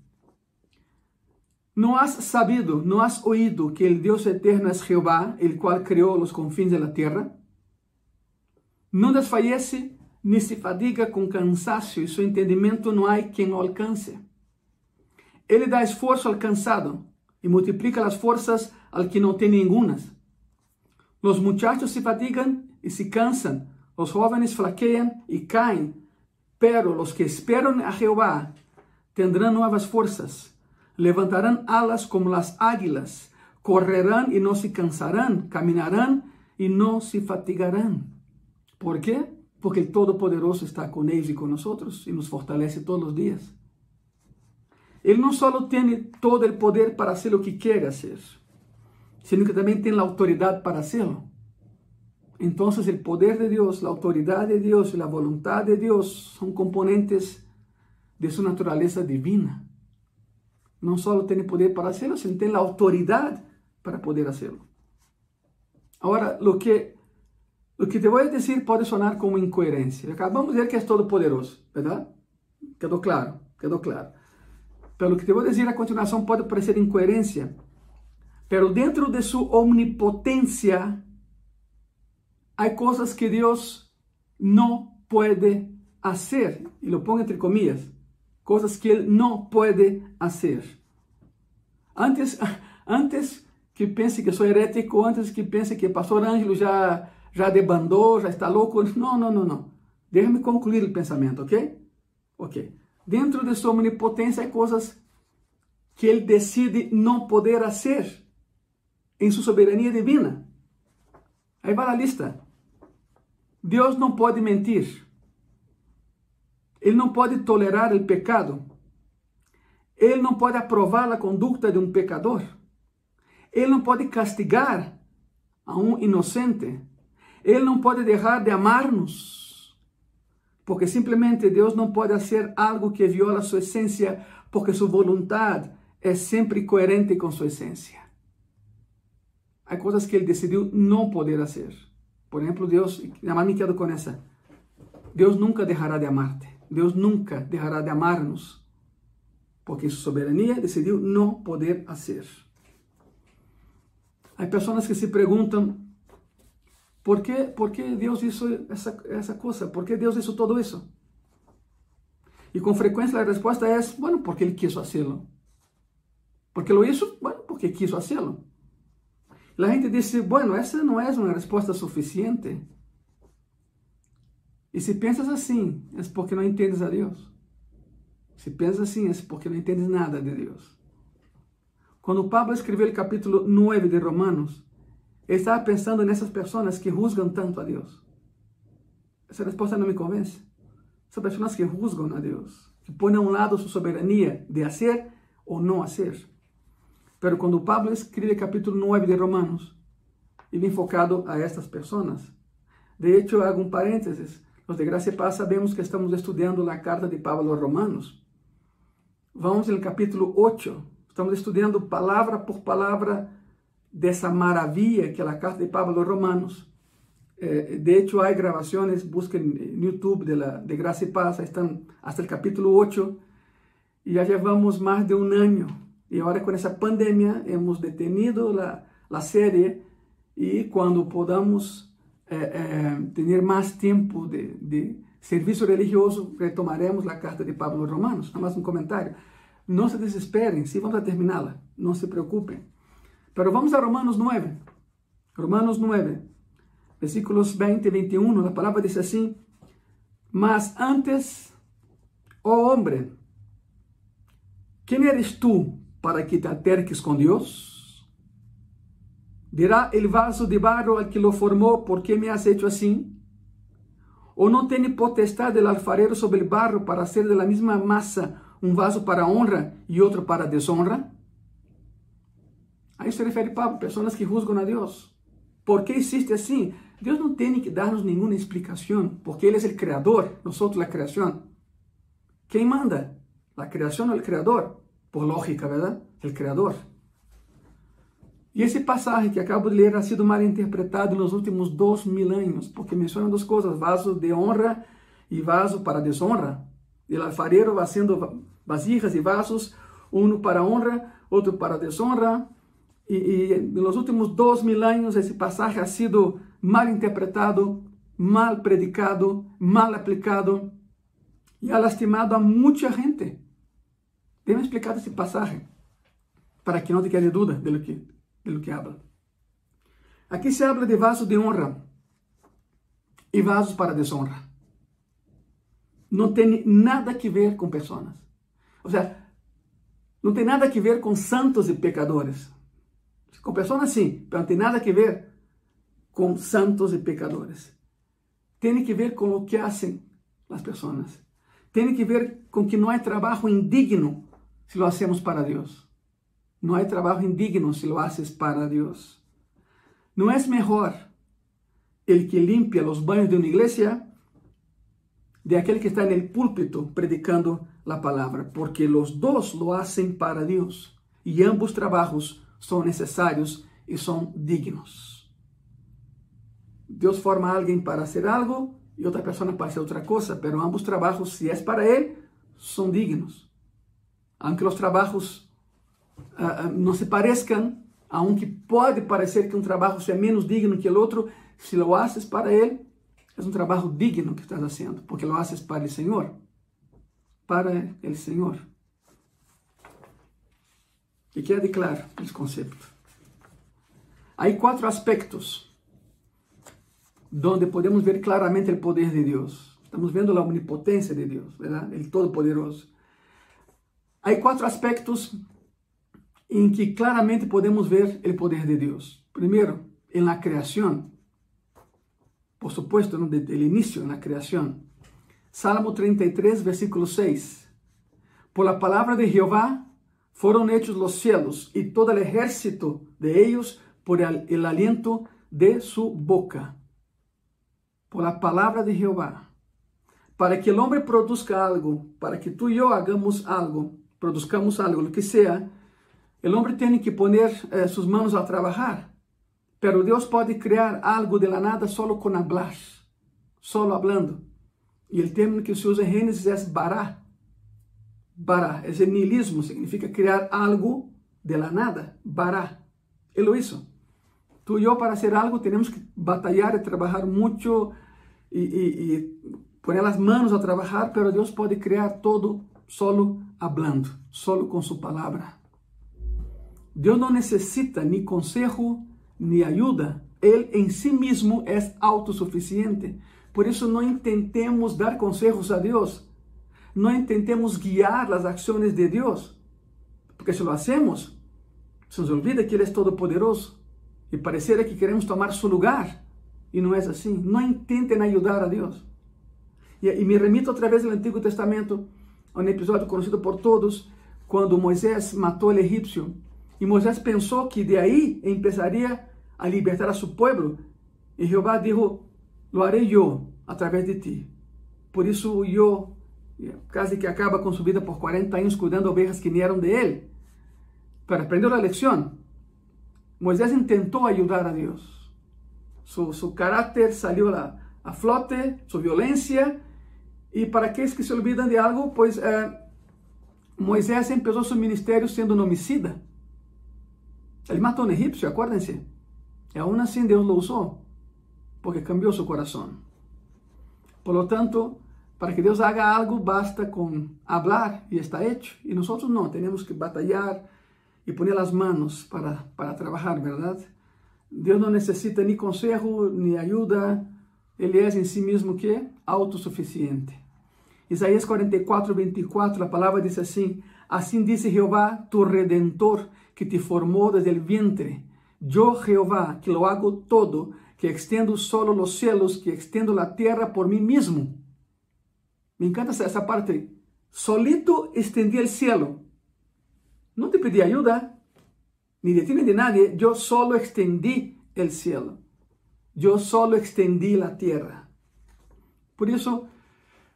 Não has sabido, não has oído que o Deus eterno é Jeová, el qual criou os confins da terra? Não desfallece ni se fadiga com cansaço e seu entendimento não há quem o alcance. Ele dá esforço ao cansado e multiplica as forças al que não tem nenhumas. Os muchachos se fatigam e se cansam, os jovens flaqueiam e caem, pero los que esperam a Jeová tendrão novas forças, levantarão alas como las águilas, correrão e não se cansarão, caminharão e não se fatigarão. ¿Por quê? Porque o Todo-Poderoso está com eles e com nós e nos fortalece todos os dias. Ele não só tem todo o poder para fazer o que quer fazer, sino que também tem a autoridade para hacerlo. Então, o poder de Deus, a autoridade de Deus e a vontade de Deus são componentes de sua natureza divina. Não só tem poder para hacerlo, sino tem a autoridade para poder hacerlo. Agora, o que o que te vou dizer pode sonar como incoerência. Acabamos de ver que é todo poderoso, verdade? Quedou claro, quedou claro. Pelo que te vou dizer a continuação pode parecer incoerência, pero dentro de sua omnipotência há coisas que Deus não pode fazer, e lo pongo entre comillas, coisas que ele não pode fazer. Antes, antes que pense que sou herético, antes que pense que pastor Ângelo já já debandou, já está louco. Não, não, não, não. Deixa-me concluir o pensamento, ok? Ok. Dentro de sua onipotência há coisas que ele decide não poder fazer em sua soberania divina. Aí vai a lista. Deus não pode mentir. Ele não pode tolerar o pecado. Ele não pode aprovar a conduta de um pecador. Ele não pode castigar a um inocente. Ele não pode deixar de amar-nos. Porque simplesmente Deus não pode fazer algo que viola sua essência, porque sua vontade é sempre coerente com sua essência. Há coisas que ele decidiu não poder fazer. Por exemplo, Deus, mais me quedo com essa. Deus nunca deixará de amar-te. Deus nunca deixará de amar-nos. Porque sua soberania decidiu não poder fazer. Há pessoas que se perguntam por que, por que hizo essa, essa coisa? Por que Deus hizo todo isso? E com frequência a resposta é: bueno, porque Ele quis fazê-lo. Porque lo hizo? Bueno, porque quis fazê-lo. A gente diz: bueno, essa não é uma resposta suficiente. E se pensas assim, é porque não entendes a Deus. Se pensas assim, é porque não entendes nada de Deus. Quando Pablo escreveu o capítulo 9 de Romanos, ele estava pensando nessas pessoas que juzgam tanto a Deus. Essa resposta não me convence. São pessoas que juzgam a Deus, que põem a um lado sua soberania de fazer ou não fazer. Mas quando Pablo escreve o capítulo 9 de Romanos, ele enfocado a estas pessoas. De hecho, hago um parênteses. Los de graça e paz sabemos que estamos estudando a carta de Pablo aos Romanos. Vamos no capítulo 8 Estamos estudando palavra por palavra dessa maravilha que é a carta de Pablo aos Romanos. Eh, de hecho, há gravações, busquem no YouTube de, la, de Graça e Paz, estão até o capítulo 8, e já levamos mais de um ano. E agora, com essa pandemia, hemos detenido a, a série, e quando podamos eh, eh, ter mais tempo de, de serviço religioso, retomaremos a carta de Pablo aos Romanos. Nada mais um comentário. Não se desesperem, sim, vamos a terminá-la, não se preocupem. Pero vamos a Romanos 9. Romanos 9, versículos 20 e 21, a palavra diz assim: Mas antes, oh homem, quem eres tu para que te alterques com Deus? Dirá el vaso de barro al que lo formou, por que me has hecho assim? Ou não tem potestade el alfarero sobre el barro para hacer de la misma massa um vaso para honra e outro para desonra? A isso se refere Pablo, pessoas que juzgam a Deus. ¿Por que existe assim? Deus não tem que dar-nos nenhuma explicação, porque Ele é o Criador, nós somos a criação. Quem manda? A criação ou o Criador? Por lógica, verdade? O Criador. E esse passagem que acabo de ler ha sido mal interpretado nos últimos dois mil anos, porque menciona duas coisas: vaso de honra e vaso para desonra. E o alfarero vai sendo vasijas e vasos, um para honra, outro para desonra. E, e nos últimos dois mil anos esse passagem ha sido mal interpretado, mal predicado, mal aplicado y ha lastimado a mucha gente. Déjame explicar este pasaje para que no te quede duda de lo que, de lo que habla. Aquí se habla de vasos de honra y vasos para deshonra. No tiene nada que ver con personas. O sea, no tiene nada que ver con santos y pecadores. Con personas sí, pero no tiene nada que ver con santos y pecadores. Tiene que ver con lo que hacen las personas. Tiene que ver con que no hay trabajo indigno si lo hacemos para Dios. No hay trabajo indigno si lo haces para Dios. No es mejor el que limpia los baños de una iglesia de aquel que está en el púlpito predicando la palabra, porque los dos lo hacen para Dios y ambos trabajos son necesarios y son dignos. Dios forma a alguien para hacer algo y otra persona para hacer otra cosa, pero ambos trabajos, si es para Él, son dignos. Aunque los trabajos no se parezcan, aunque puede parecer que un trabajo sea menos digno que el otro, si lo haces para Él, es un trabajo digno que estás haciendo, porque lo haces para el Señor. Para el Señor. Y quede claro el concepto. Hay cuatro aspectos donde podemos ver claramente el poder de Dios. Estamos viendo la omnipotencia de Dios, ¿verdad? El Todopoderoso. Hay cuatro aspectos en que claramente podemos ver el poder de Dios. Primero, en la creación. Por supuesto, desde el inicio, en la creación. Salmo 33, versículo 6. Por la palabra de Jehová fueron hechos los cielos y todo el ejército de ellos por el aliento de su boca. Por la palabra de Jehová. Para que el hombre produzca algo, para que tú y yo hagamos algo, produzcamos algo, lo que sea, el hombre tiene que poner eh, sus manos a trabajar. Pero Dios puede crear algo de la nada solo con hablar, solo hablando. Y el término que se usa en Génesis es bará. Bará, es el nihilismo, significa crear algo de la nada. Bará. Él lo hizo. Tú y yo para hacer algo tenemos que batallar y trabajar mucho y, y, y poner las manos a trabajar, pero Dios puede crear todo solo hablando, solo con su palabra. Dios no necesita ni consejo ni ayuda. Él en sí mismo es autosuficiente. Por eso no intentemos dar consejos a Dios. No intentemos guiar las acciones de Dios. Porque si lo hacemos, se nos olvida que Él es todopoderoso. Y pareciera que queremos tomar su lugar. Y no es así. No intenten ayudar a Dios. Y, y me remito otra vez al Antiguo Testamento, a un episodio conocido por todos, cuando Moisés mató al egipcio y Moisés pensó que de ahí empezaría a libertar a su pueblo. Y Jehová dijo, lo haré yo a través de ti. Por eso huyó, casi que acaba con su vida por 40 años cuidando ovejas que ni eran de él. Pero aprendió la lección. Moisés intentó ayudar a Dios. Su, su carácter salió a, a, flote, su violencia. Y para aquellos que se olvidan de algo, pues eh, Moisés empezó su ministerio siendo un homicida. Ele matou um egípcio, acuérdense. E aún assim Deus lo usou, porque cambiou seu coração. Por lo tanto, para que Deus haga algo, basta com hablar e está hecho. E nós não, temos que batalhar e poner as manos para, para trabalhar, verdade? Deus não necessita nem consejo, nem ajuda. Ele é em si mesmo que autossuficiente. Isaías 44, 24, a palavra diz assim: Assim disse Jeová, tu redentor, que te formó desde el vientre. Yo Jehová, que lo hago todo, que extiendo solo los cielos, que extiendo la tierra por mí mismo. Me encanta esa parte. Solito extendí el cielo. No te pedí ayuda, ni de ti ni de nadie. Yo solo extendí el cielo. Yo solo extendí la tierra. Por eso,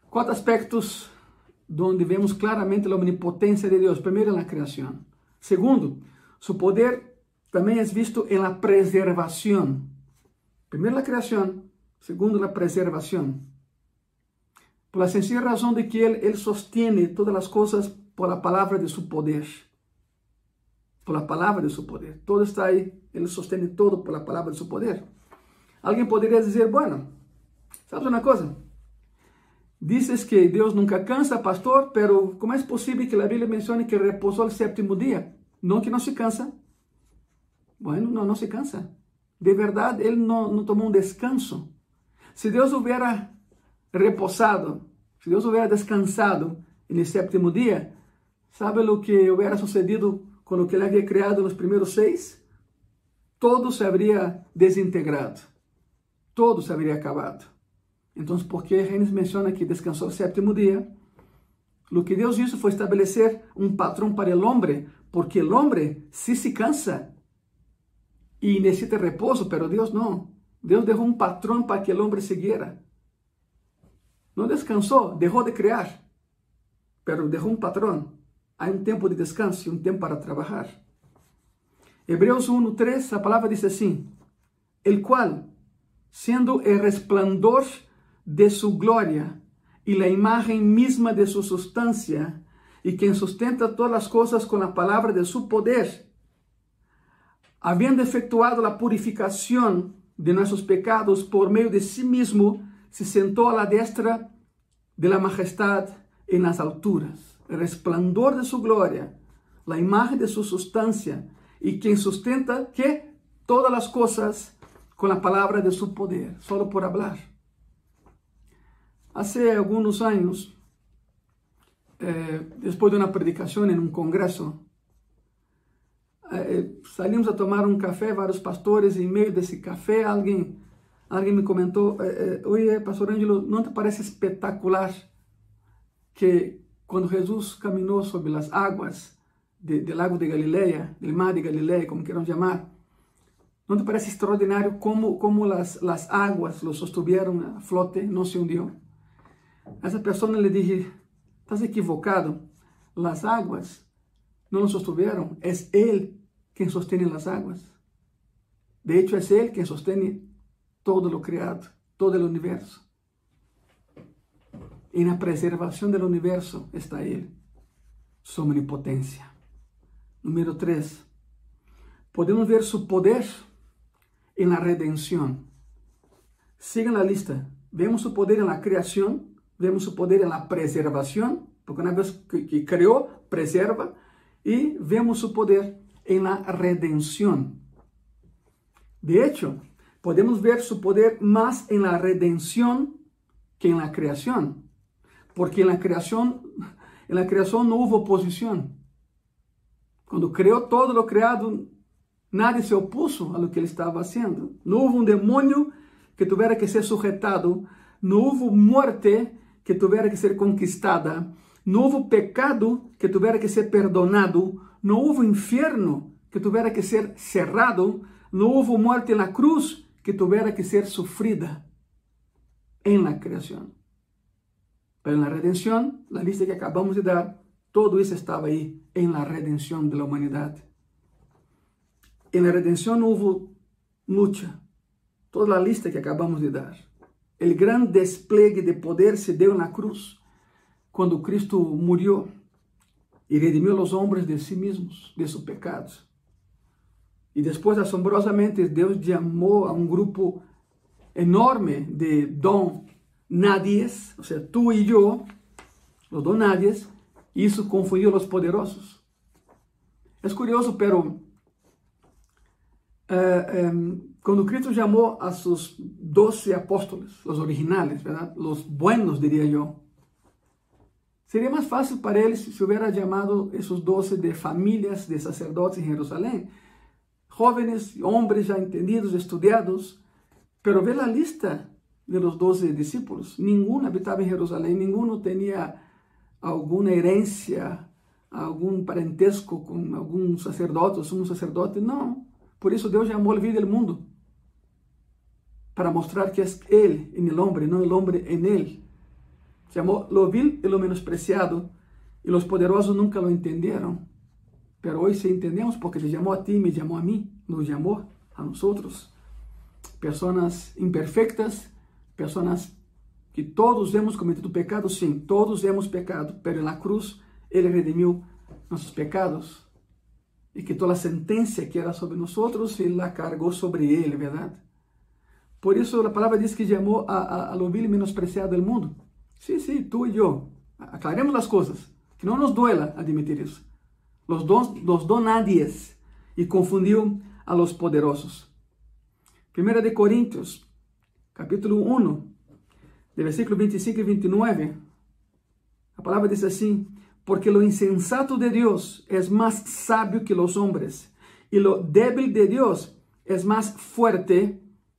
cuatro aspectos donde vemos claramente la omnipotencia de Dios. Primero, en la creación. Segundo, su poder también es visto en la preservación. Primero la creación, segundo la preservación. Por la sencilla razón de que Él, él sostiene todas las cosas por la palabra de su poder. Por la palabra de su poder. Todo está ahí. Él sostiene todo por la palabra de su poder. Alguien podría decir, bueno, ¿Sabes uma coisa? Dices que Deus nunca cansa, pastor, pero como é possível que a Bíblia mencione que repousou o sétimo dia? Não que não se cansa. Bueno, não, não se cansa. De verdade, ele não, não tomou um descanso. Se Deus houvera repousado, se Deus houvera descansado no sétimo dia, sabe o que houvera sucedido com o que ele havia criado nos primeiros seis? Todo se haveria desintegrado. Todo se haveria acabado. Então, por que Renes menciona que descansou o sétimo dia? O que Deus hizo foi estabelecer um patrão para o homem, porque o homem sí se cansa e necessita repouso, pero Deus não. Deus deixou um patrão para que o homem seguiera. Não descansou, deixou de criar, pero deixou um patrão. Há um tempo de descanso e um tempo para trabalhar. Hebreus 1, 3, a palavra diz assim: El qual, sendo o resplandor de su gloria y la imagen misma de su sustancia, y quien sustenta todas las cosas con la palabra de su poder, habiendo efectuado la purificación de nuestros pecados por medio de sí mismo, se sentó a la destra de la majestad en las alturas. El resplandor de su gloria, la imagen de su sustancia, y quien sustenta que todas las cosas con la palabra de su poder, solo por hablar. Hace algunos años, eh, después de una predicación en un congreso, eh, salimos a tomar un café, varios pastores, y en medio de ese café alguien, alguien me comentó, eh, oye, Pastor Ângelo, ¿no te parece espectacular que cuando Jesús caminó sobre las aguas de, del lago de Galilea, del mar de Galilea, como quieran llamar, ¿no te parece extraordinario cómo, cómo las, las aguas lo sostuvieron a flote, no se hundió? A essa pessoa le dije, estás equivocado, las aguas no nos sostuvieron, es Él quien sostiene las aguas. De hecho, es Él quien sostiene todo lo creado, todo el universo. En la preservación del universo está Él, su omnipotencia. Número 3. Podemos ver su poder en la redención. Sigan la lista. Vemos su poder en la creación, vemos o poder na preservação, porque uma vez que, que criou, preserva, e vemos o poder em la redenção. De hecho, podemos ver su poder mais em la redenção que em la criação, porque em la criação, em la criação não houve oposição. Quando criou todo o criado, nadie se opuso a lo que ele estava fazendo. Não houve um demônio que tivera que ser sujetado, não houve morte que tivera que ser conquistada, não houve pecado que tivera que ser perdonado, não houve inferno que tivera que ser cerrado, não houve morte na cruz que tivera que ser sofrida em la criação. Pero na redenção, a lista que acabamos de dar, todo isso estava aí em la redenção da humanidade. Em la redenção não houve luta. Toda a lista que acabamos de dar. O grande despliegue de poder se deu na cruz, quando Cristo murió e redimiu os homens de si mesmos, de seus pecados. E depois, assombrosamente, Deus chamou a um grupo enorme de don nadies, ou seja, tu e eu, os don nadies, e isso confundiu os poderosos. É curioso, pero uh, um, quando Cristo chamou a seus doze apóstolos, os originais, ¿verdad? os buenos, diria eu, seria mais fácil para eles se hubiera chamado esses doze de famílias de sacerdotes em Jerusalém, jóvenes, homens já entendidos, estudiados, pero ve a lista de los doze discípulos, nenhum habitava em Jerusalém, nenhum tinha alguma herência, algum parentesco com algum sacerdote, ou um sacerdote, não. Por isso Deus chamou a vida do mundo para mostrar que es Él en el hombre, no el hombre en Él. Llamó lo vil y lo menospreciado, y los poderosos nunca lo entendieron. Pero hoy sí entendemos porque te llamó a ti, me llamó a mí, nos llamó a nosotros. Personas imperfectas, personas que todos hemos cometido pecado, sim, todos hemos pecado, pero en la cruz Ele redimiu nossos pecados e que toda a sentença que era sobre nós, Ele la cargou sobre Ele, verdade? Por isso a palavra diz que chamou a, a, a ovelha menospreciada do mundo. Sim, sim, tu e eu. Aclaremos as coisas. Que não nos duela admitir isso. Los, dos, los donadies. E confundiu a los poderosos. 1 de Coríntios, capítulo 1, de versículo 25 e 29. A palavra diz assim: Porque lo insensato de Deus é mais sábio que los hombres, e lo débil de Deus é mais fuerte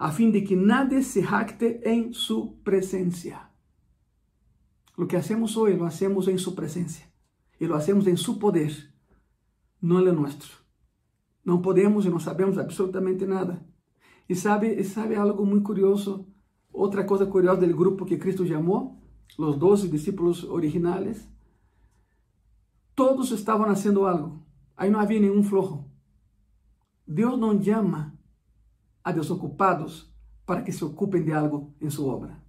a fim de que nadie se jacte em su presencia. Lo que hacemos hoy lo hacemos en su presencia y lo hacemos en su poder, no en nuestro. Não podemos e não sabemos absolutamente nada. E sabe, sabe algo muito curioso? Outra coisa curiosa do grupo que Cristo chamou, os doze discípulos originais, todos estavam fazendo algo. Aí não havia nenhum flojo. Deus não chama a desocupados para que se ocupem de algo em sua obra.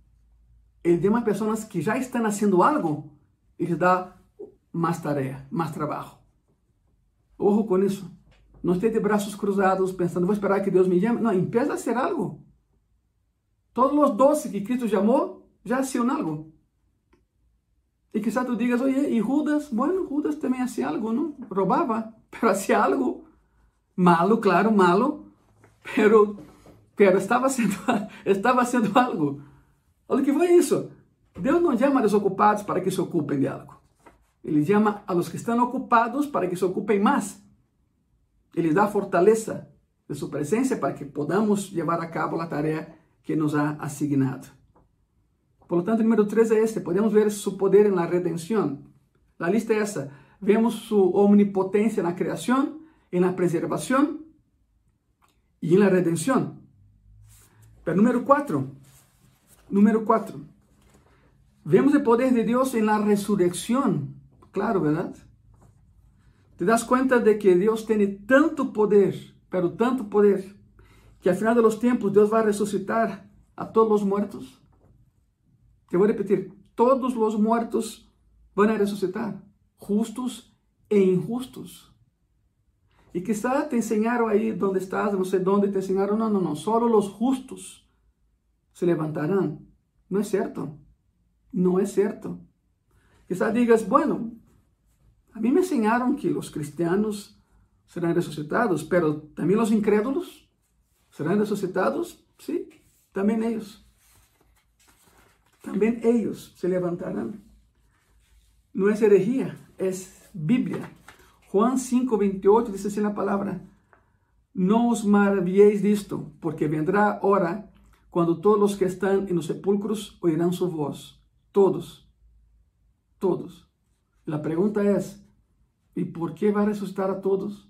Ele chama pessoas que já estão fazendo algo e lhes dá mais tarefa, mais trabalho. Ojo com isso. Não esteja de braços cruzados pensando, vou esperar que Deus me chame. Não, empieza a ser algo. Todos os doce que Cristo chamou já hacían algo. E quizás tu digas, oye, e Judas? Bueno, Judas também hacía algo, não? Robava, pero hacía algo. Malo, claro, malo, pero, pero estava sendo, estava sendo algo. Olha que foi isso. Deus não chama desocupados para que se ocupem de algo. Ele chama a los que estão ocupados para que se ocupem mais. Ele dá fortaleza de sua presença para que podamos levar a cabo a tarefa que nos ha asignado. Por lo tanto, número 3 é este. Podemos ver seu poder na redenção. A lista é essa. Vemos sua omnipotência na criação, na preservação y en la redención. Pero número cuatro, número cuatro, vemos el poder de Dios en la resurrección. Claro, ¿verdad? Te das cuenta de que Dios tiene tanto poder, pero tanto poder, que al final de los tiempos Dios va a resucitar a todos los muertos. Te voy a repetir, todos los muertos van a resucitar, justos e injustos. E quizá te ensinaram aí onde estás, não sei onde te ensinaram, não, não, não, só os justos se levantarão. Não é certo. Não é certo. Quizá digas, bueno, a mim me ensinaram que os cristianos serão ressuscitados, pero também os incrédulos serão ressuscitados? Sim, também eles. Também eles se levantarão. Não é herejia, é Bíblia. Juan 5, 28 dice así la palabra, no os maravilléis disto, porque vendrá hora cuando todos los que están en los sepulcros oirán su voz. Todos, todos. La pregunta es, ¿y por qué va a resucitar a todos?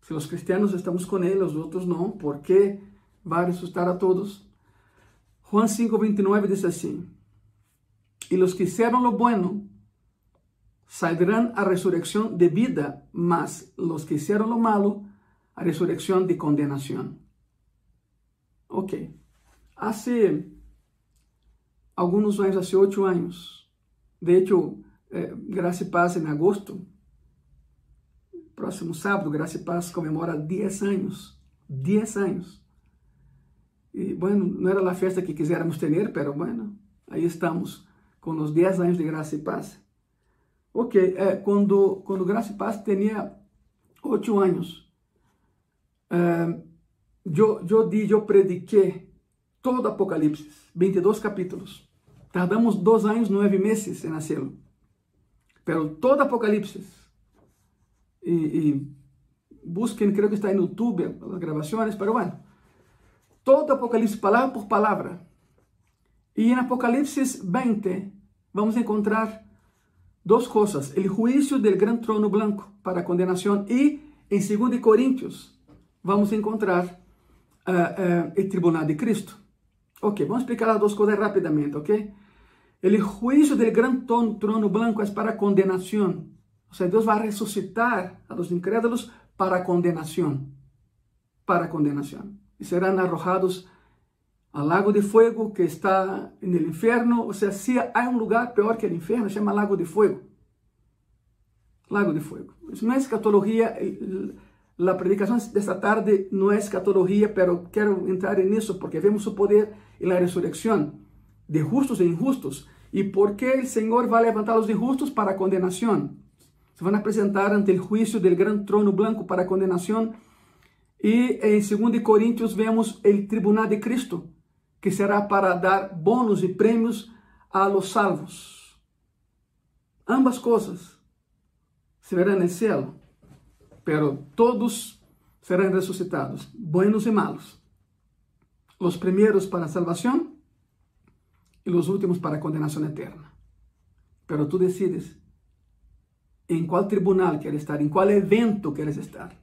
Si los cristianos estamos con él, los otros no, ¿por qué va a resucitar a todos? Juan 5, 29 dice así, y los que hicieron lo bueno saldrán a resurrección de vida, mas los que hicieron lo malo, a resurrección de condenación. Ok. Hace algunos años, hace ocho años, de hecho, eh, Gracia y Paz en agosto, próximo sábado, Gracia y Paz conmemora 10 años. 10 años. Y bueno, no era la fiesta que quisiéramos tener, pero bueno, ahí estamos con los 10 años de Gracia y Paz. Ok, é, quando, quando Graça Paz tinha oito anos, é, eu, eu, di, eu prediquei todo Apocalipse, 22 capítulos. Tardamos dois anos, nove meses em nascê-lo. Pero todo Apocalipse. E, e creio que está em YouTube, as gravações, pero bueno. Todo Apocalipse, palavra por palavra. E em Apocalipse 20, vamos encontrar Dos coisas: o juízo del gran trono blanco para condenação e em 2 Coríntios vamos encontrar uh, uh, tribunal de Cristo. Ok, vamos explicar as duas coisas rapidamente, ok? El juicio del gran trono blanco es para condenación. O sea, Dios va a resucitar a los incrédulos para condenación. Para condenación. Y serán arrojados al lago de fuego que está en el infierno. O sea, si hay un lugar peor que el infierno, se llama lago de fuego. Lago de fuego. No es escatología. La predicación de esta tarde no es escatología, pero quiero entrar en eso porque vemos su poder en la resurrección de justos e injustos. ¿Y por qué el Señor va a levantar a los injustos para condenación? Se van a presentar ante el juicio del gran trono blanco para condenación. Y en 2 Corintios vemos el tribunal de Cristo, que será para dar bonos y premios a los salvos. Ambas cosas se verán en el cielo, pero todos serán resucitados, buenos y malos. Los primeros para salvación y los últimos para condenación eterna. Pero tú decides en cuál tribunal quieres estar, en cuál evento quieres estar.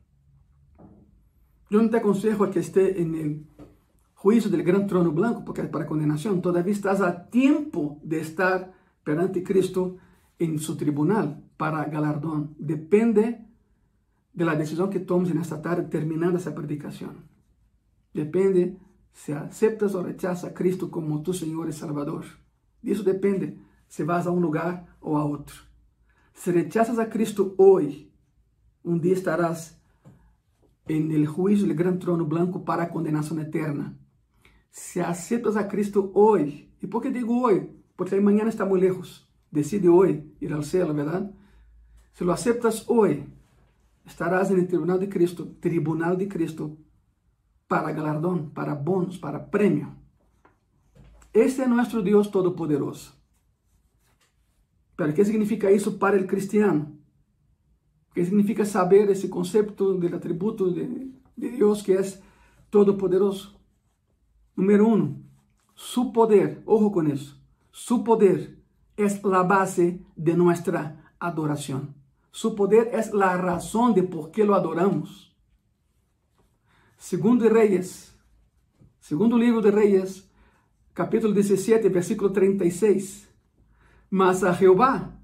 Yo no te aconsejo que esté en el juicio del gran trono blanco, porque es para condenación. Todavía estás a tiempo de estar perante Cristo en su tribunal para galardón. Depende de la decisión que tomes en esta tarde terminando esa predicación. Depende se aceptas ou rechazas a Cristo como tu Senhor e Salvador. Isso depende se vas a um lugar ou a outro. Se rechazas a Cristo hoje, um dia estarás en el juicio del gran trono blanco para a condenação eterna. Se aceptas a Cristo hoje, e por que digo hoje? Porque amanhã está muito lejos. Decide hoje ir ao céu, verdade? Se lo aceptas hoje, estarás en el tribunal de Cristo, tribunal de Cristo, para galardón, para bonos, para premio. Este es nuestro Dios Todopoderoso. Pero ¿qué significa eso para el cristiano? ¿Qué significa saber ese concepto del atributo de Dios que es todopoderoso? Número uno, su poder, ojo con eso, su poder es la base de nuestra adoración. Su poder es la razón de por qué lo adoramos. Segundo de Reyes, segundo livro de Reyes, capítulo 17, versículo 36. Mas a Jehová,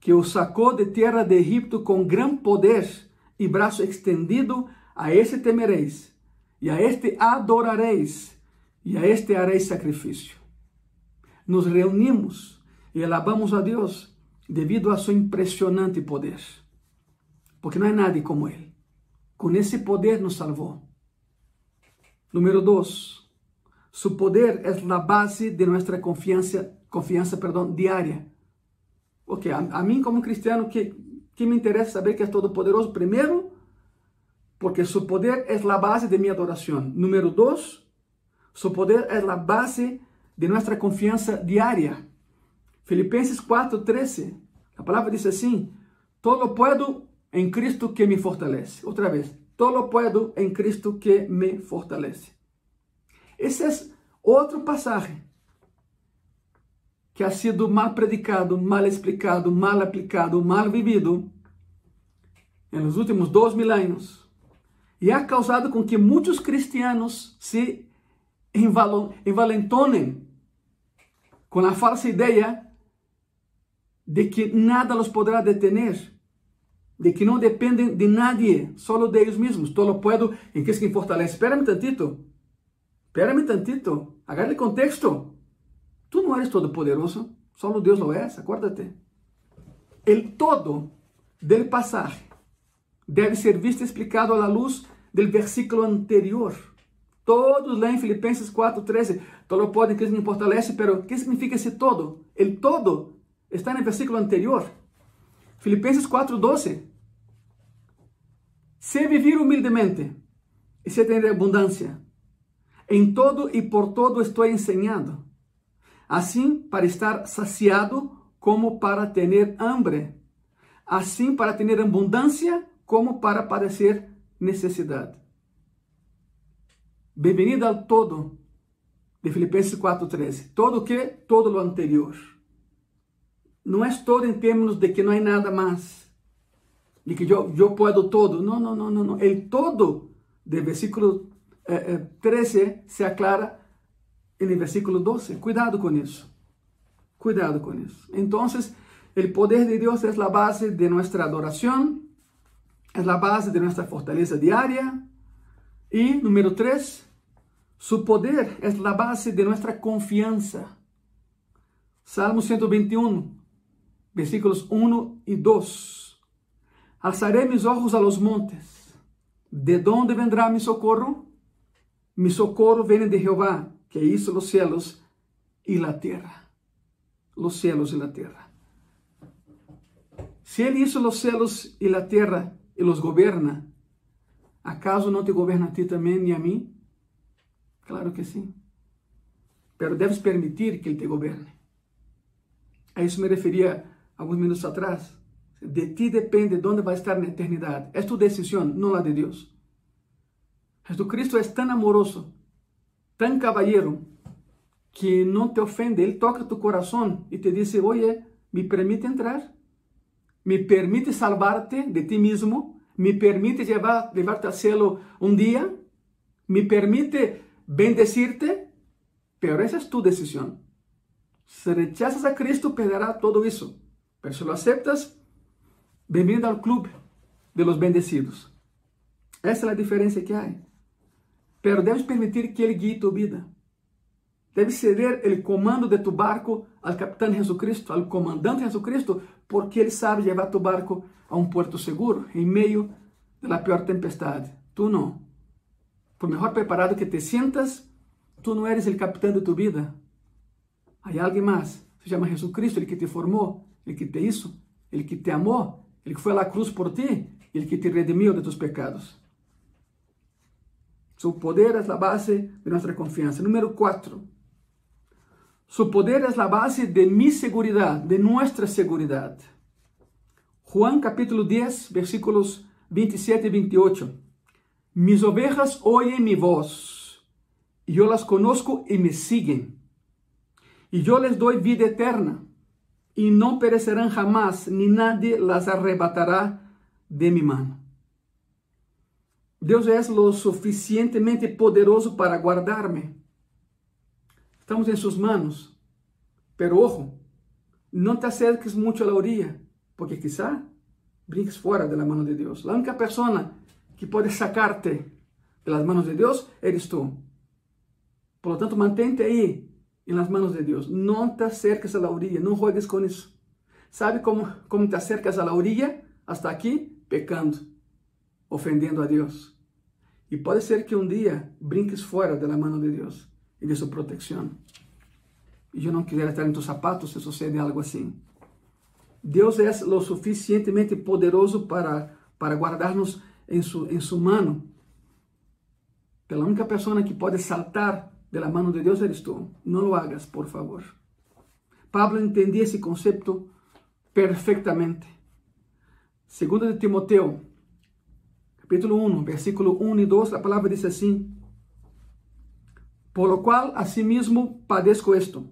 que os sacou de terra de Egipto com gran poder e braço extendido, a este temereis, e a este adorareis, e a este hareis sacrifício. Nos reunimos e alabamos a Deus devido a seu impressionante poder. Porque não há nada como Ele. Com esse poder nos salvou. Número dos, su poder es la base de nuestra confianza, confianza perdón, diaria. Ok, a, a mí como cristiano, que, que me interesa saber que es todopoderoso? Primero, porque su poder es la base de mi adoración. Número dos, su poder es la base de nuestra confianza diaria. Filipenses 4:13, la palabra dice así, todo puedo en Cristo que me fortalece. Otra vez, todo lo puedo en Cristo que me fortalece. Esse é outro passagem que ha sido mal predicado, mal explicado, mal aplicado, mal vivido nos últimos dois mil anos e ha causado com que muitos cristianos se envalentonem com a falsa ideia de que nada los poderá detener de que não dependem de nadie, solo de eles mesmos. Todo puedo em que se fortalece. Espera-me tantito. Espera-me tantito. Agarre contexto. Tu não eres todo-poderoso, solo Deus lo es, acuérdate. El todo del pasaje deve ser visto explicado a la luz del versículo anterior. Todos leem Filipenses 4:13. Todo pode que me fortalece, pero que significa esse todo? El todo está no versículo anterior. Filipenses 4:12. Se vivir humildemente e se ter abundância, em todo e por todo estou ensinando, assim para estar saciado como para ter hambre, assim para ter abundância como para padecer necessidade. Bem-vindo ao todo de Filipenses 4:13. Todo o que? Todo o anterior. Não é todo em termos de que não há nada mais de que yo, yo puedo todo. No, no, no, no, no. El todo del versículo eh, eh, 13 se aclara el versículo 12. Cuidado con eso. Cuidado con eso. Entonces, el poder de Dios es la base de nuestra adoración, es la base de nuestra fortaleza diaria. Y número tres, su poder es la base de nuestra confianza. Salmo 121, versículos 1 y 2. Alzaré mis ojos a los montes. ¿De dónde vendrá mi socorro? Mi socorro viene de Jehová, que hizo los cielos y la tierra. Los cielos y la tierra. Si Él hizo los cielos y la tierra y los gobierna, ¿acaso no te gobierna a ti también y a mí? Claro que sí. Pero debes permitir que Él te gobierne. A eso me refería algunos minutos atrás. De ti depende dónde va a estar en la eternidad. Es tu decisión, no la de Dios. Jesucristo es tan amoroso, tan caballero, que no te ofende. Él toca tu corazón y te dice, oye, ¿me permite entrar? ¿Me permite salvarte de ti mismo? ¿Me permite llevar, llevarte al cielo un día? ¿Me permite bendecirte? Pero esa es tu decisión. Si rechazas a Cristo, perderá todo eso. Pero si lo aceptas, bienvenido al club de los bendecidos. Esa es la diferencia que hay. Pero debes permitir que Él guíe tu vida. Debes ceder el comando de tu barco al capitán Jesucristo, al comandante Jesucristo, porque Él sabe llevar tu barco a un puerto seguro, en medio de la peor tempestad. Tú no. Por mejor preparado que te sientas, tú no eres el capitán de tu vida. Hay alguien más, se llama Jesucristo, el que te formó, el que te hizo, el que te amó, el que a la cruz por ti, el que te redimió de tus pecados. Su poder es la base de nuestra confianza. Número cuatro. Su poder es la base de mi seguridad, de nuestra seguridad. Juan capítulo 10, versículos 27 y 28. Mis ovejas oyen mi voz, y yo las conozco y me siguen. Y yo les doy vida eterna, y no perecerán jamás, ni nadie las arrebatará de mi mano. Deus é lo suficientemente poderoso para guardarme. Estamos em suas manos. Pero ojo, não te acerques muito a la orilla, porque quizá brinques fora de la mano de Deus. La única persona que pode sacarte de las manos de Deus eres tú. Por lo tanto, mantente aí em las manos de Deus. Não te acerques a la orilla, não juegues com isso. Sabe como, como te acercas a la orilla? Hasta aqui, pecando ofendendo a Deus. E pode ser que um dia brinques fora da mão de Deus e de sua proteção. E eu não quisiera estar em tus zapatos se sucede algo assim. Deus é lo suficientemente poderoso para, para guardar-nos em, su, em sua mão. Pela única pessoa que pode saltar da mão de Deus eres tu. Não lo hagas, por favor. Pablo entendia esse conceito perfeitamente. Segundo de Timoteo capítulo 1, versículo 1 e 2, a palavra diz assim: Por lo qual, asimismo, padezco esto,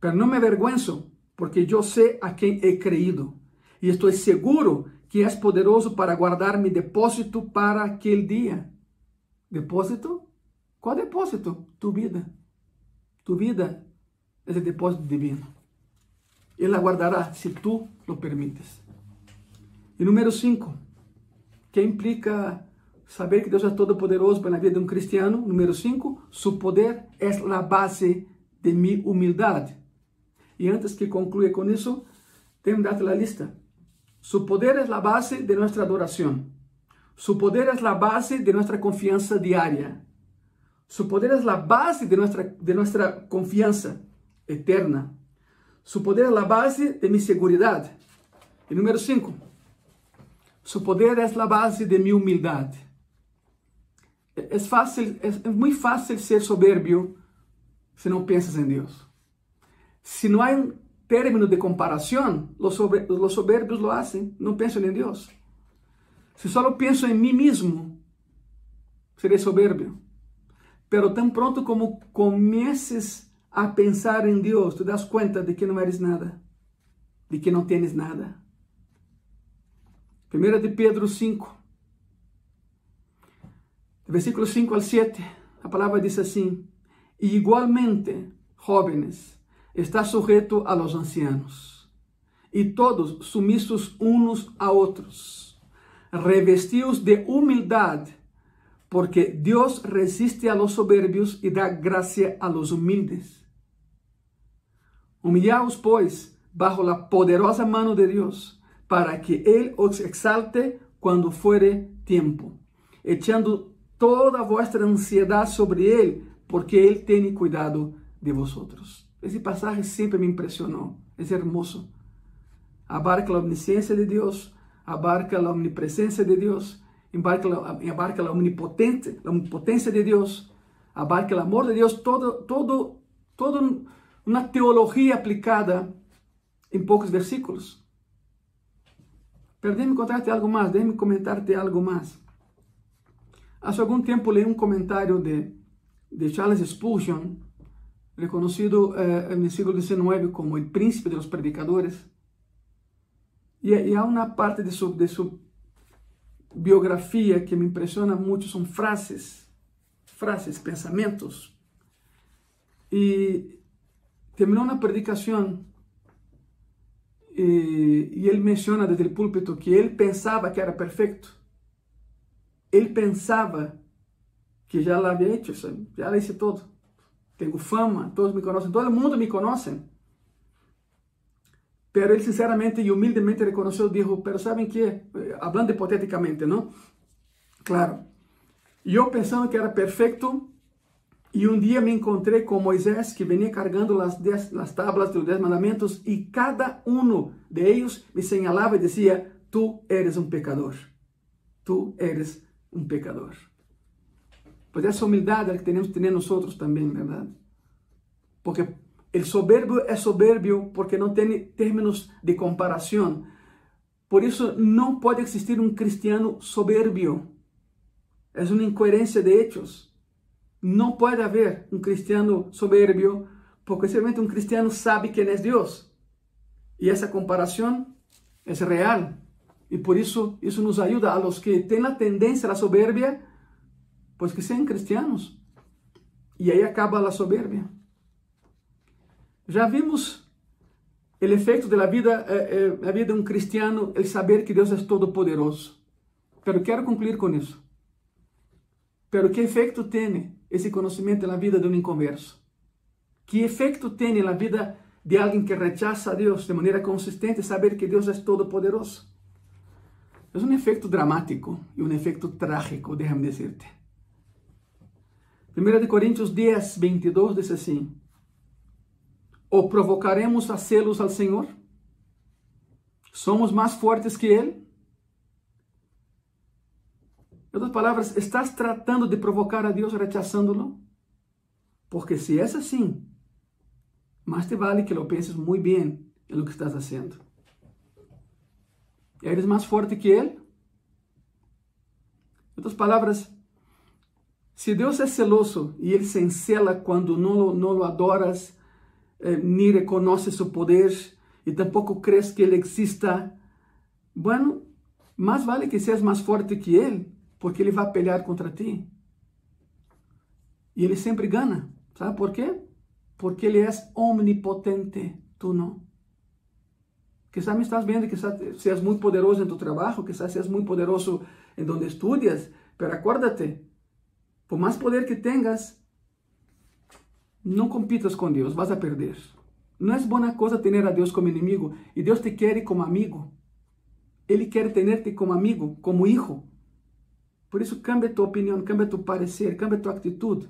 pero no me avergüenzo, porque yo sé a quem he creído, e estou seguro que és poderoso para guardar mi depósito para aquele dia. ¿Depósito? Qual depósito? Tu vida. Tu vida é o depósito divino. Ele la guardará se tu lo permites. E número 5 que implica saber que Deus é todo-poderoso para a vida de um cristiano. Número 5, su poder é a base de mi humildade. E antes que concluya com isso, tenho dado a lista. Su poder é a base de nossa adoração. Su poder é a base de nossa confiança diária. Su poder é a base de nossa de nuestra confiança eterna. Su poder é a base de mi seguridade. E número 5, Su poder es la base de mi humildad. Es fácil, es, muy fácil ser soberbio si no piensas en Dios. Si no hay un término de comparación, los, soberbios lo hacen, no piensan en Dios. Si solo pienso en mí mismo, seré soberbio. Pero tan pronto como comiences a pensar en Dios, te das cuenta de que no eres nada, de que no tienes nada. 1 de Pedro 5, versículo 5 al 7, a palavra diz assim: E igualmente, jóvenes, está sujeto a los ancianos, y todos sumisos unos a otros, revestidos de humildad, porque Dios resiste a los soberbios y da gracia a los humildes. Humillaos, pues, bajo la poderosa mano de Dios, para que Él os exalte cuando fuere tiempo, echando toda vuestra ansiedad sobre Él, porque Él tiene cuidado de vosotros. Esse passagem sempre me impressionou. É hermoso. Abarca a omnisciência de Deus, abarca a omnipresença de Deus, abarca, abarca a omnipotente, a omnipotência de Deus, abarca o amor de Deus, todo, todo, todo uma teologia aplicada em poucos versículos. Pero déjame contarte algo mais, déjame comentarte algo mais. Há algum tempo li um comentário de, de Charles Spurgeon, reconocido eh, el siglo XIX como el príncipe de los predicadores. Y, y hay una parte de su, de su biografía que me impresiona mucho, son frases, frases, pensamientos. Y terminó una predicación y, y él menciona desde el púlpito que él pensaba que era perfecto. Él pensaba que ya lo había hecho, ya lo hice todo. Tenho fama, todos me conhecem, todo mundo me conhece. Pero ele sinceramente e humildemente reconheceu, dijo, pero sabem que, hablando hipoteticamente, não? Claro, eu pensando que era perfeito, e um dia me encontrei com Moisés, que venia carregando as, dez, as tablas dos dez mandamentos, e cada um de eles me señalava e dizia, tu eres um pecador, tu eres um pecador. Pues essa humildade que temos que ter nós também, verdade? Porque o soberbio é soberbio porque não tem términos de comparação. Por isso não pode existir um cristiano soberbio. É uma incoerência de hechos. Não pode haver um cristiano soberbio porque simplesmente um cristiano sabe quem é Deus. E essa comparação é real. E por isso, isso nos ajuda a los que têm a tendência à soberbia pues que sean cristianos. Y ahí acaba la soberbia. Ya vimos el efecto de la vida, eh, eh, la vida de un cristiano, el saber que Dios es todopoderoso. Pero quiero concluir con eso. Pero ¿qué efecto tiene ese conocimiento en la vida de un inconverso? ¿Qué efecto tiene en la vida de alguien que rechaza a Dios de manera consistente saber que Dios es todopoderoso? Es un efecto dramático y un efecto trágico, déjame decirte. 1 Coríntios 10, 22 diz assim: Ou provocaremos a celos ao Senhor? Somos mais fortes que Ele? Em outras palavras, estás tratando de provocar a Deus rechazándolo? Porque se é assim, mais te vale que lo penses muito bem em lo que estás fazendo. ¿Eres mais forte que Ele? Em outras palavras, se Deus é celoso e Ele se encela quando não não lo adoras, eh, ni reconoce su poder e tampouco crees que Ele exista, bueno, mais vale que seas mais forte que Ele, porque Ele vai pelear contra ti. E Ele sempre gana. Sabe por quê? Porque Ele é omnipotente, tu não. Quizás me estás vendo que seas muito poderoso em tu trabalho, quizás seas muito poderoso em donde estudias, pero acuérdate, por mais poder que tenhas, não compitas com Deus, vas a perder. Não é boa coisa ter a Deus como inimigo e Deus te quer como amigo. Ele quer tenerte como amigo, como hijo. Por isso, cambia tua opinião, cambia tu parecer, cambia tua atitude.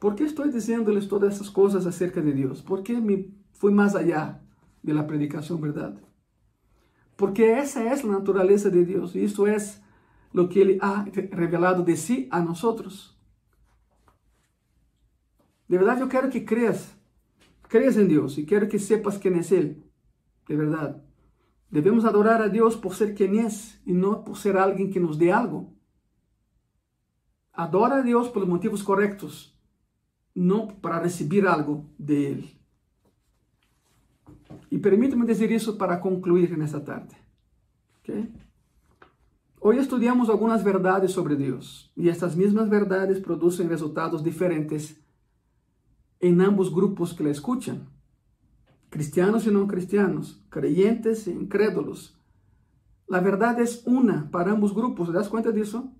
Por que estou dizendo-lhes todas essas coisas acerca de Deus? Porque me fui mais allá de la predicação, verdade? Porque essa é a natureza de Deus e isso é lo que Él ha revelado de sí a nosotros. De verdad yo quiero que creas, creas en Dios y quiero que sepas quién es Él. De verdad. Debemos adorar a Dios por ser quien es y no por ser alguien que nos dé algo. Adora a Dios por los motivos correctos, no para recibir algo de Él. Y permítame decir eso para concluir en esta tarde. Hoy estudiamos algunas verdades sobre Dios y estas mismas verdades producen resultados diferentes en ambos grupos que la escuchan, cristianos y no cristianos, creyentes e incrédulos. La verdad es una para ambos grupos, ¿te das cuenta de eso?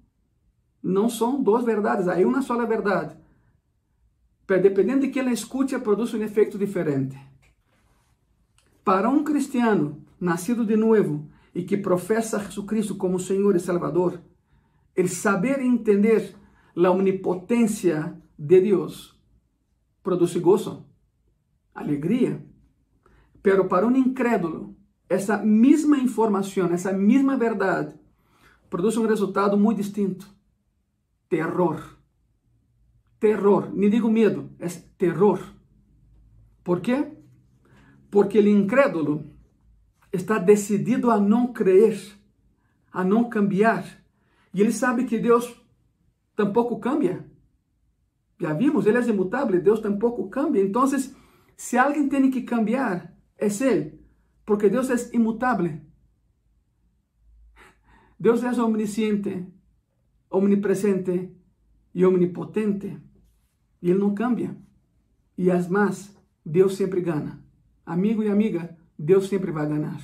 No son dos verdades, hay una sola verdad. Pero dependiendo de quien la escucha, produce un efecto diferente. Para um cristiano nascido de novo e que professa Jesucristo como Senhor e Salvador, el saber entender a omnipotência de Deus produz gozo, alegria. Pero para um incrédulo, essa mesma informação, essa mesma verdade, produz um resultado muito distinto: terror. Terror, nem digo medo, é terror. Por quê? Porque o incrédulo está decidido a não crer, a não cambiar. E ele sabe que Deus tampouco cambia. Já vimos, ele é imutável, Deus tampouco cambia. Então, se alguém tem que cambiar, é Ele, porque Deus é imutável. Deus é omnisciente, omnipresente e omnipotente. E Ele não cambia. E as más, Deus sempre gana. Amigo e amiga, Deus sempre vai ganhar.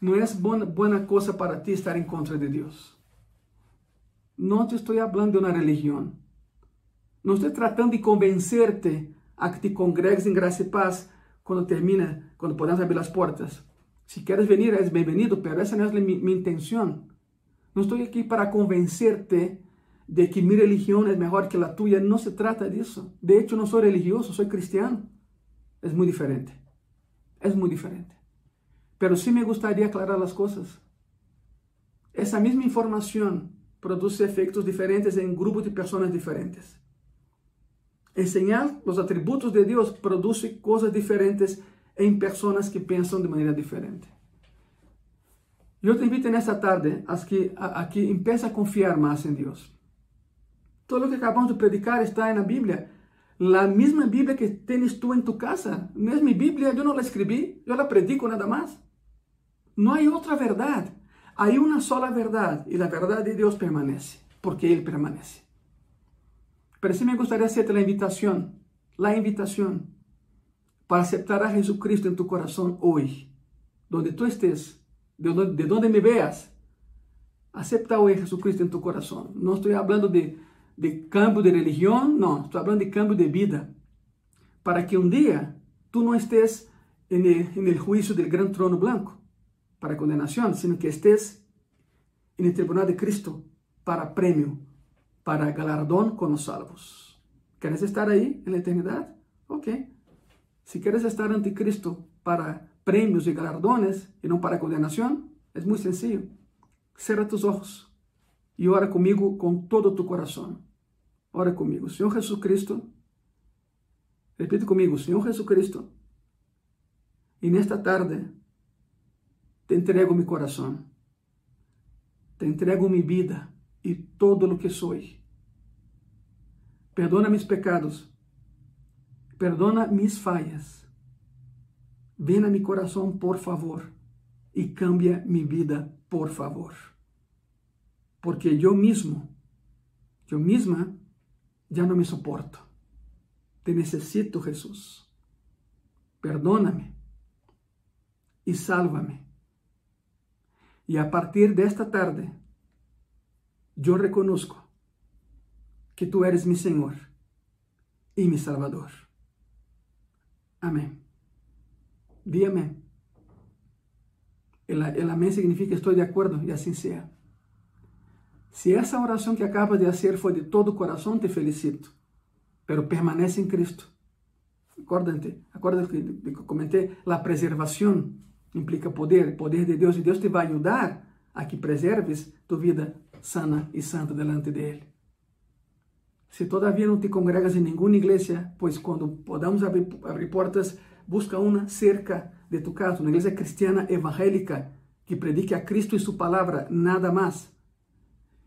Não é boa, coisa para ti estar em contra de Deus. Não te estou falando de uma religião. Não estou tratando de convencer-te a que te congregues em graça e paz quando termina, quando podemos abrir as portas. Se queres venir, és bem-vindo, mas essa não é minha, minha intenção. Não estou aqui para convencer-te de que minha religião é melhor que a tua. Não se trata disso. De hecho, não sou religioso, sou cristiano. É muito diferente. Es muy diferente. Pero sí me gustaría aclarar las cosas. Esa misma información produce efectos diferentes en grupos de personas diferentes. Enseñar los atributos de Dios produce cosas diferentes en personas que piensan de manera diferente. Yo te invito en esta tarde a que, a, a que empiece a confiar más en Dios. Todo lo que acabamos de predicar está en la Biblia. La misma Biblia que tienes tú en tu casa. No es mi Biblia, yo no la escribí, yo la predico nada más. No hay otra verdad. Hay una sola verdad y la verdad de Dios permanece, porque Él permanece. Pero sí me gustaría hacerte la invitación, la invitación para aceptar a Jesucristo en tu corazón hoy, donde tú estés, de donde, de donde me veas. Acepta hoy a Jesucristo en tu corazón. No estoy hablando de de cambio de religião, não, estou falando de cambio de vida. Para que um dia tu não estés en el, en juicio del gran trono blanco para condenação, sino que estés en el tribunal de Cristo para premio, para galardón con los salvos. ¿Quieres estar ahí en la eternidad? Ok. Si quieres estar ante Cristo para premios y galardones y no para condenación, es muy sencillo. Cierra tus ojos e ora comigo com todo o teu coração. Ora comigo, Senhor Jesus Cristo. Repita comigo, Senhor Jesus Cristo. E nesta tarde te entrego meu coração. Te entrego minha vida e todo o que sou. Perdona meus pecados. Perdona mis falhas. Vem a meu coração, por favor, e cambia minha vida, por favor porque yo mismo, yo misma, ya no me soporto. Te necesito, Jesús. Perdóname y sálvame. Y a partir de esta tarde, yo reconozco que tú eres mi Señor y mi Salvador. Amén. Amén. El, el amén significa estoy de acuerdo y así sea. Se essa oração que acaba de fazer foi de todo o coração, te felicito. Pero permanece em Cristo. Acuérdate que, que comentei, a preservação implica poder, poder de Deus, e Deus te vai ajudar a que preserves tu vida sana e santa delante dele. Se todavia não te congregas em nenhuma igreja, pois quando podamos abrir, abrir portas, busca uma cerca de tu casa, uma igreja cristiana evangélica que predique a Cristo e sua palavra, nada mais.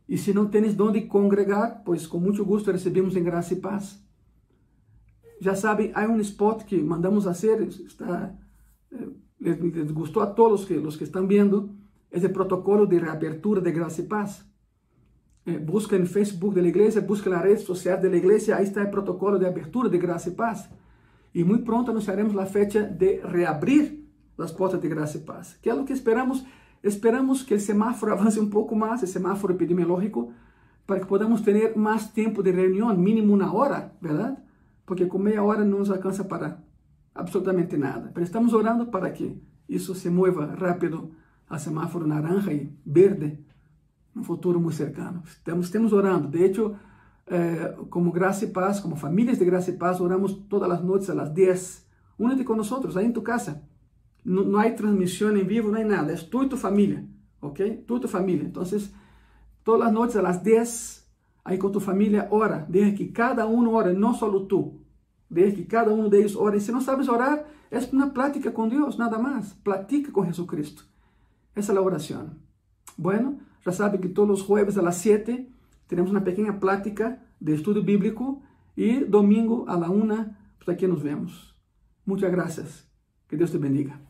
E se não tens onde congregar, pois com muito gosto recebemos em graça e paz. Já sabem, há um spot que mandamos fazer, está, eh, les, les gostou a todos que, os que estão vendo, é o protocolo de reabertura de graça e paz. eh, busca en Facebook de la iglesia, busca las redes sociales de la iglesia, ahí está el protocolo de abertura de gracia y paz. Y muy pronto anunciaremos la fecha de reabrir las puertas de gracia y paz. ¿Qué es lo que esperamos? Esperamos que el semáforo avance un poco más, el semáforo epidemiológico, para que podamos tener más tiempo de reunión, mínimo una hora, ¿verdad? Porque con media hora no nos alcanza para absolutamente nada. Pero estamos orando para que eso se mueva rápido al semáforo naranja y verde un futuro muy cercano. Estamos, estamos orando. De hecho, eh, como Gracia y Paz, como familias de Gracia y Paz, oramos todas las noches a las 10. Únete con nosotros, ahí en tu casa. No, hay transmisión en vivo, no hay nada. Es tú y tu familia, ¿ok? Tú y tu familia. Entonces, todas las noches a las 10, ahí con tu familia, ora. Deja que cada uno ore, no solo tú. Deja que cada uno de ellos ore. Si no sabes orar, es una plática con Dios, nada más. Platica con Jesucristo. Esa es la oración. Bueno, ya sabe que todos los jueves a las 7 tenemos una pequeña plática de estudio bíblico y domingo a la 1, pues aquí nos vemos. Muchas gracias. Que Dios te bendiga.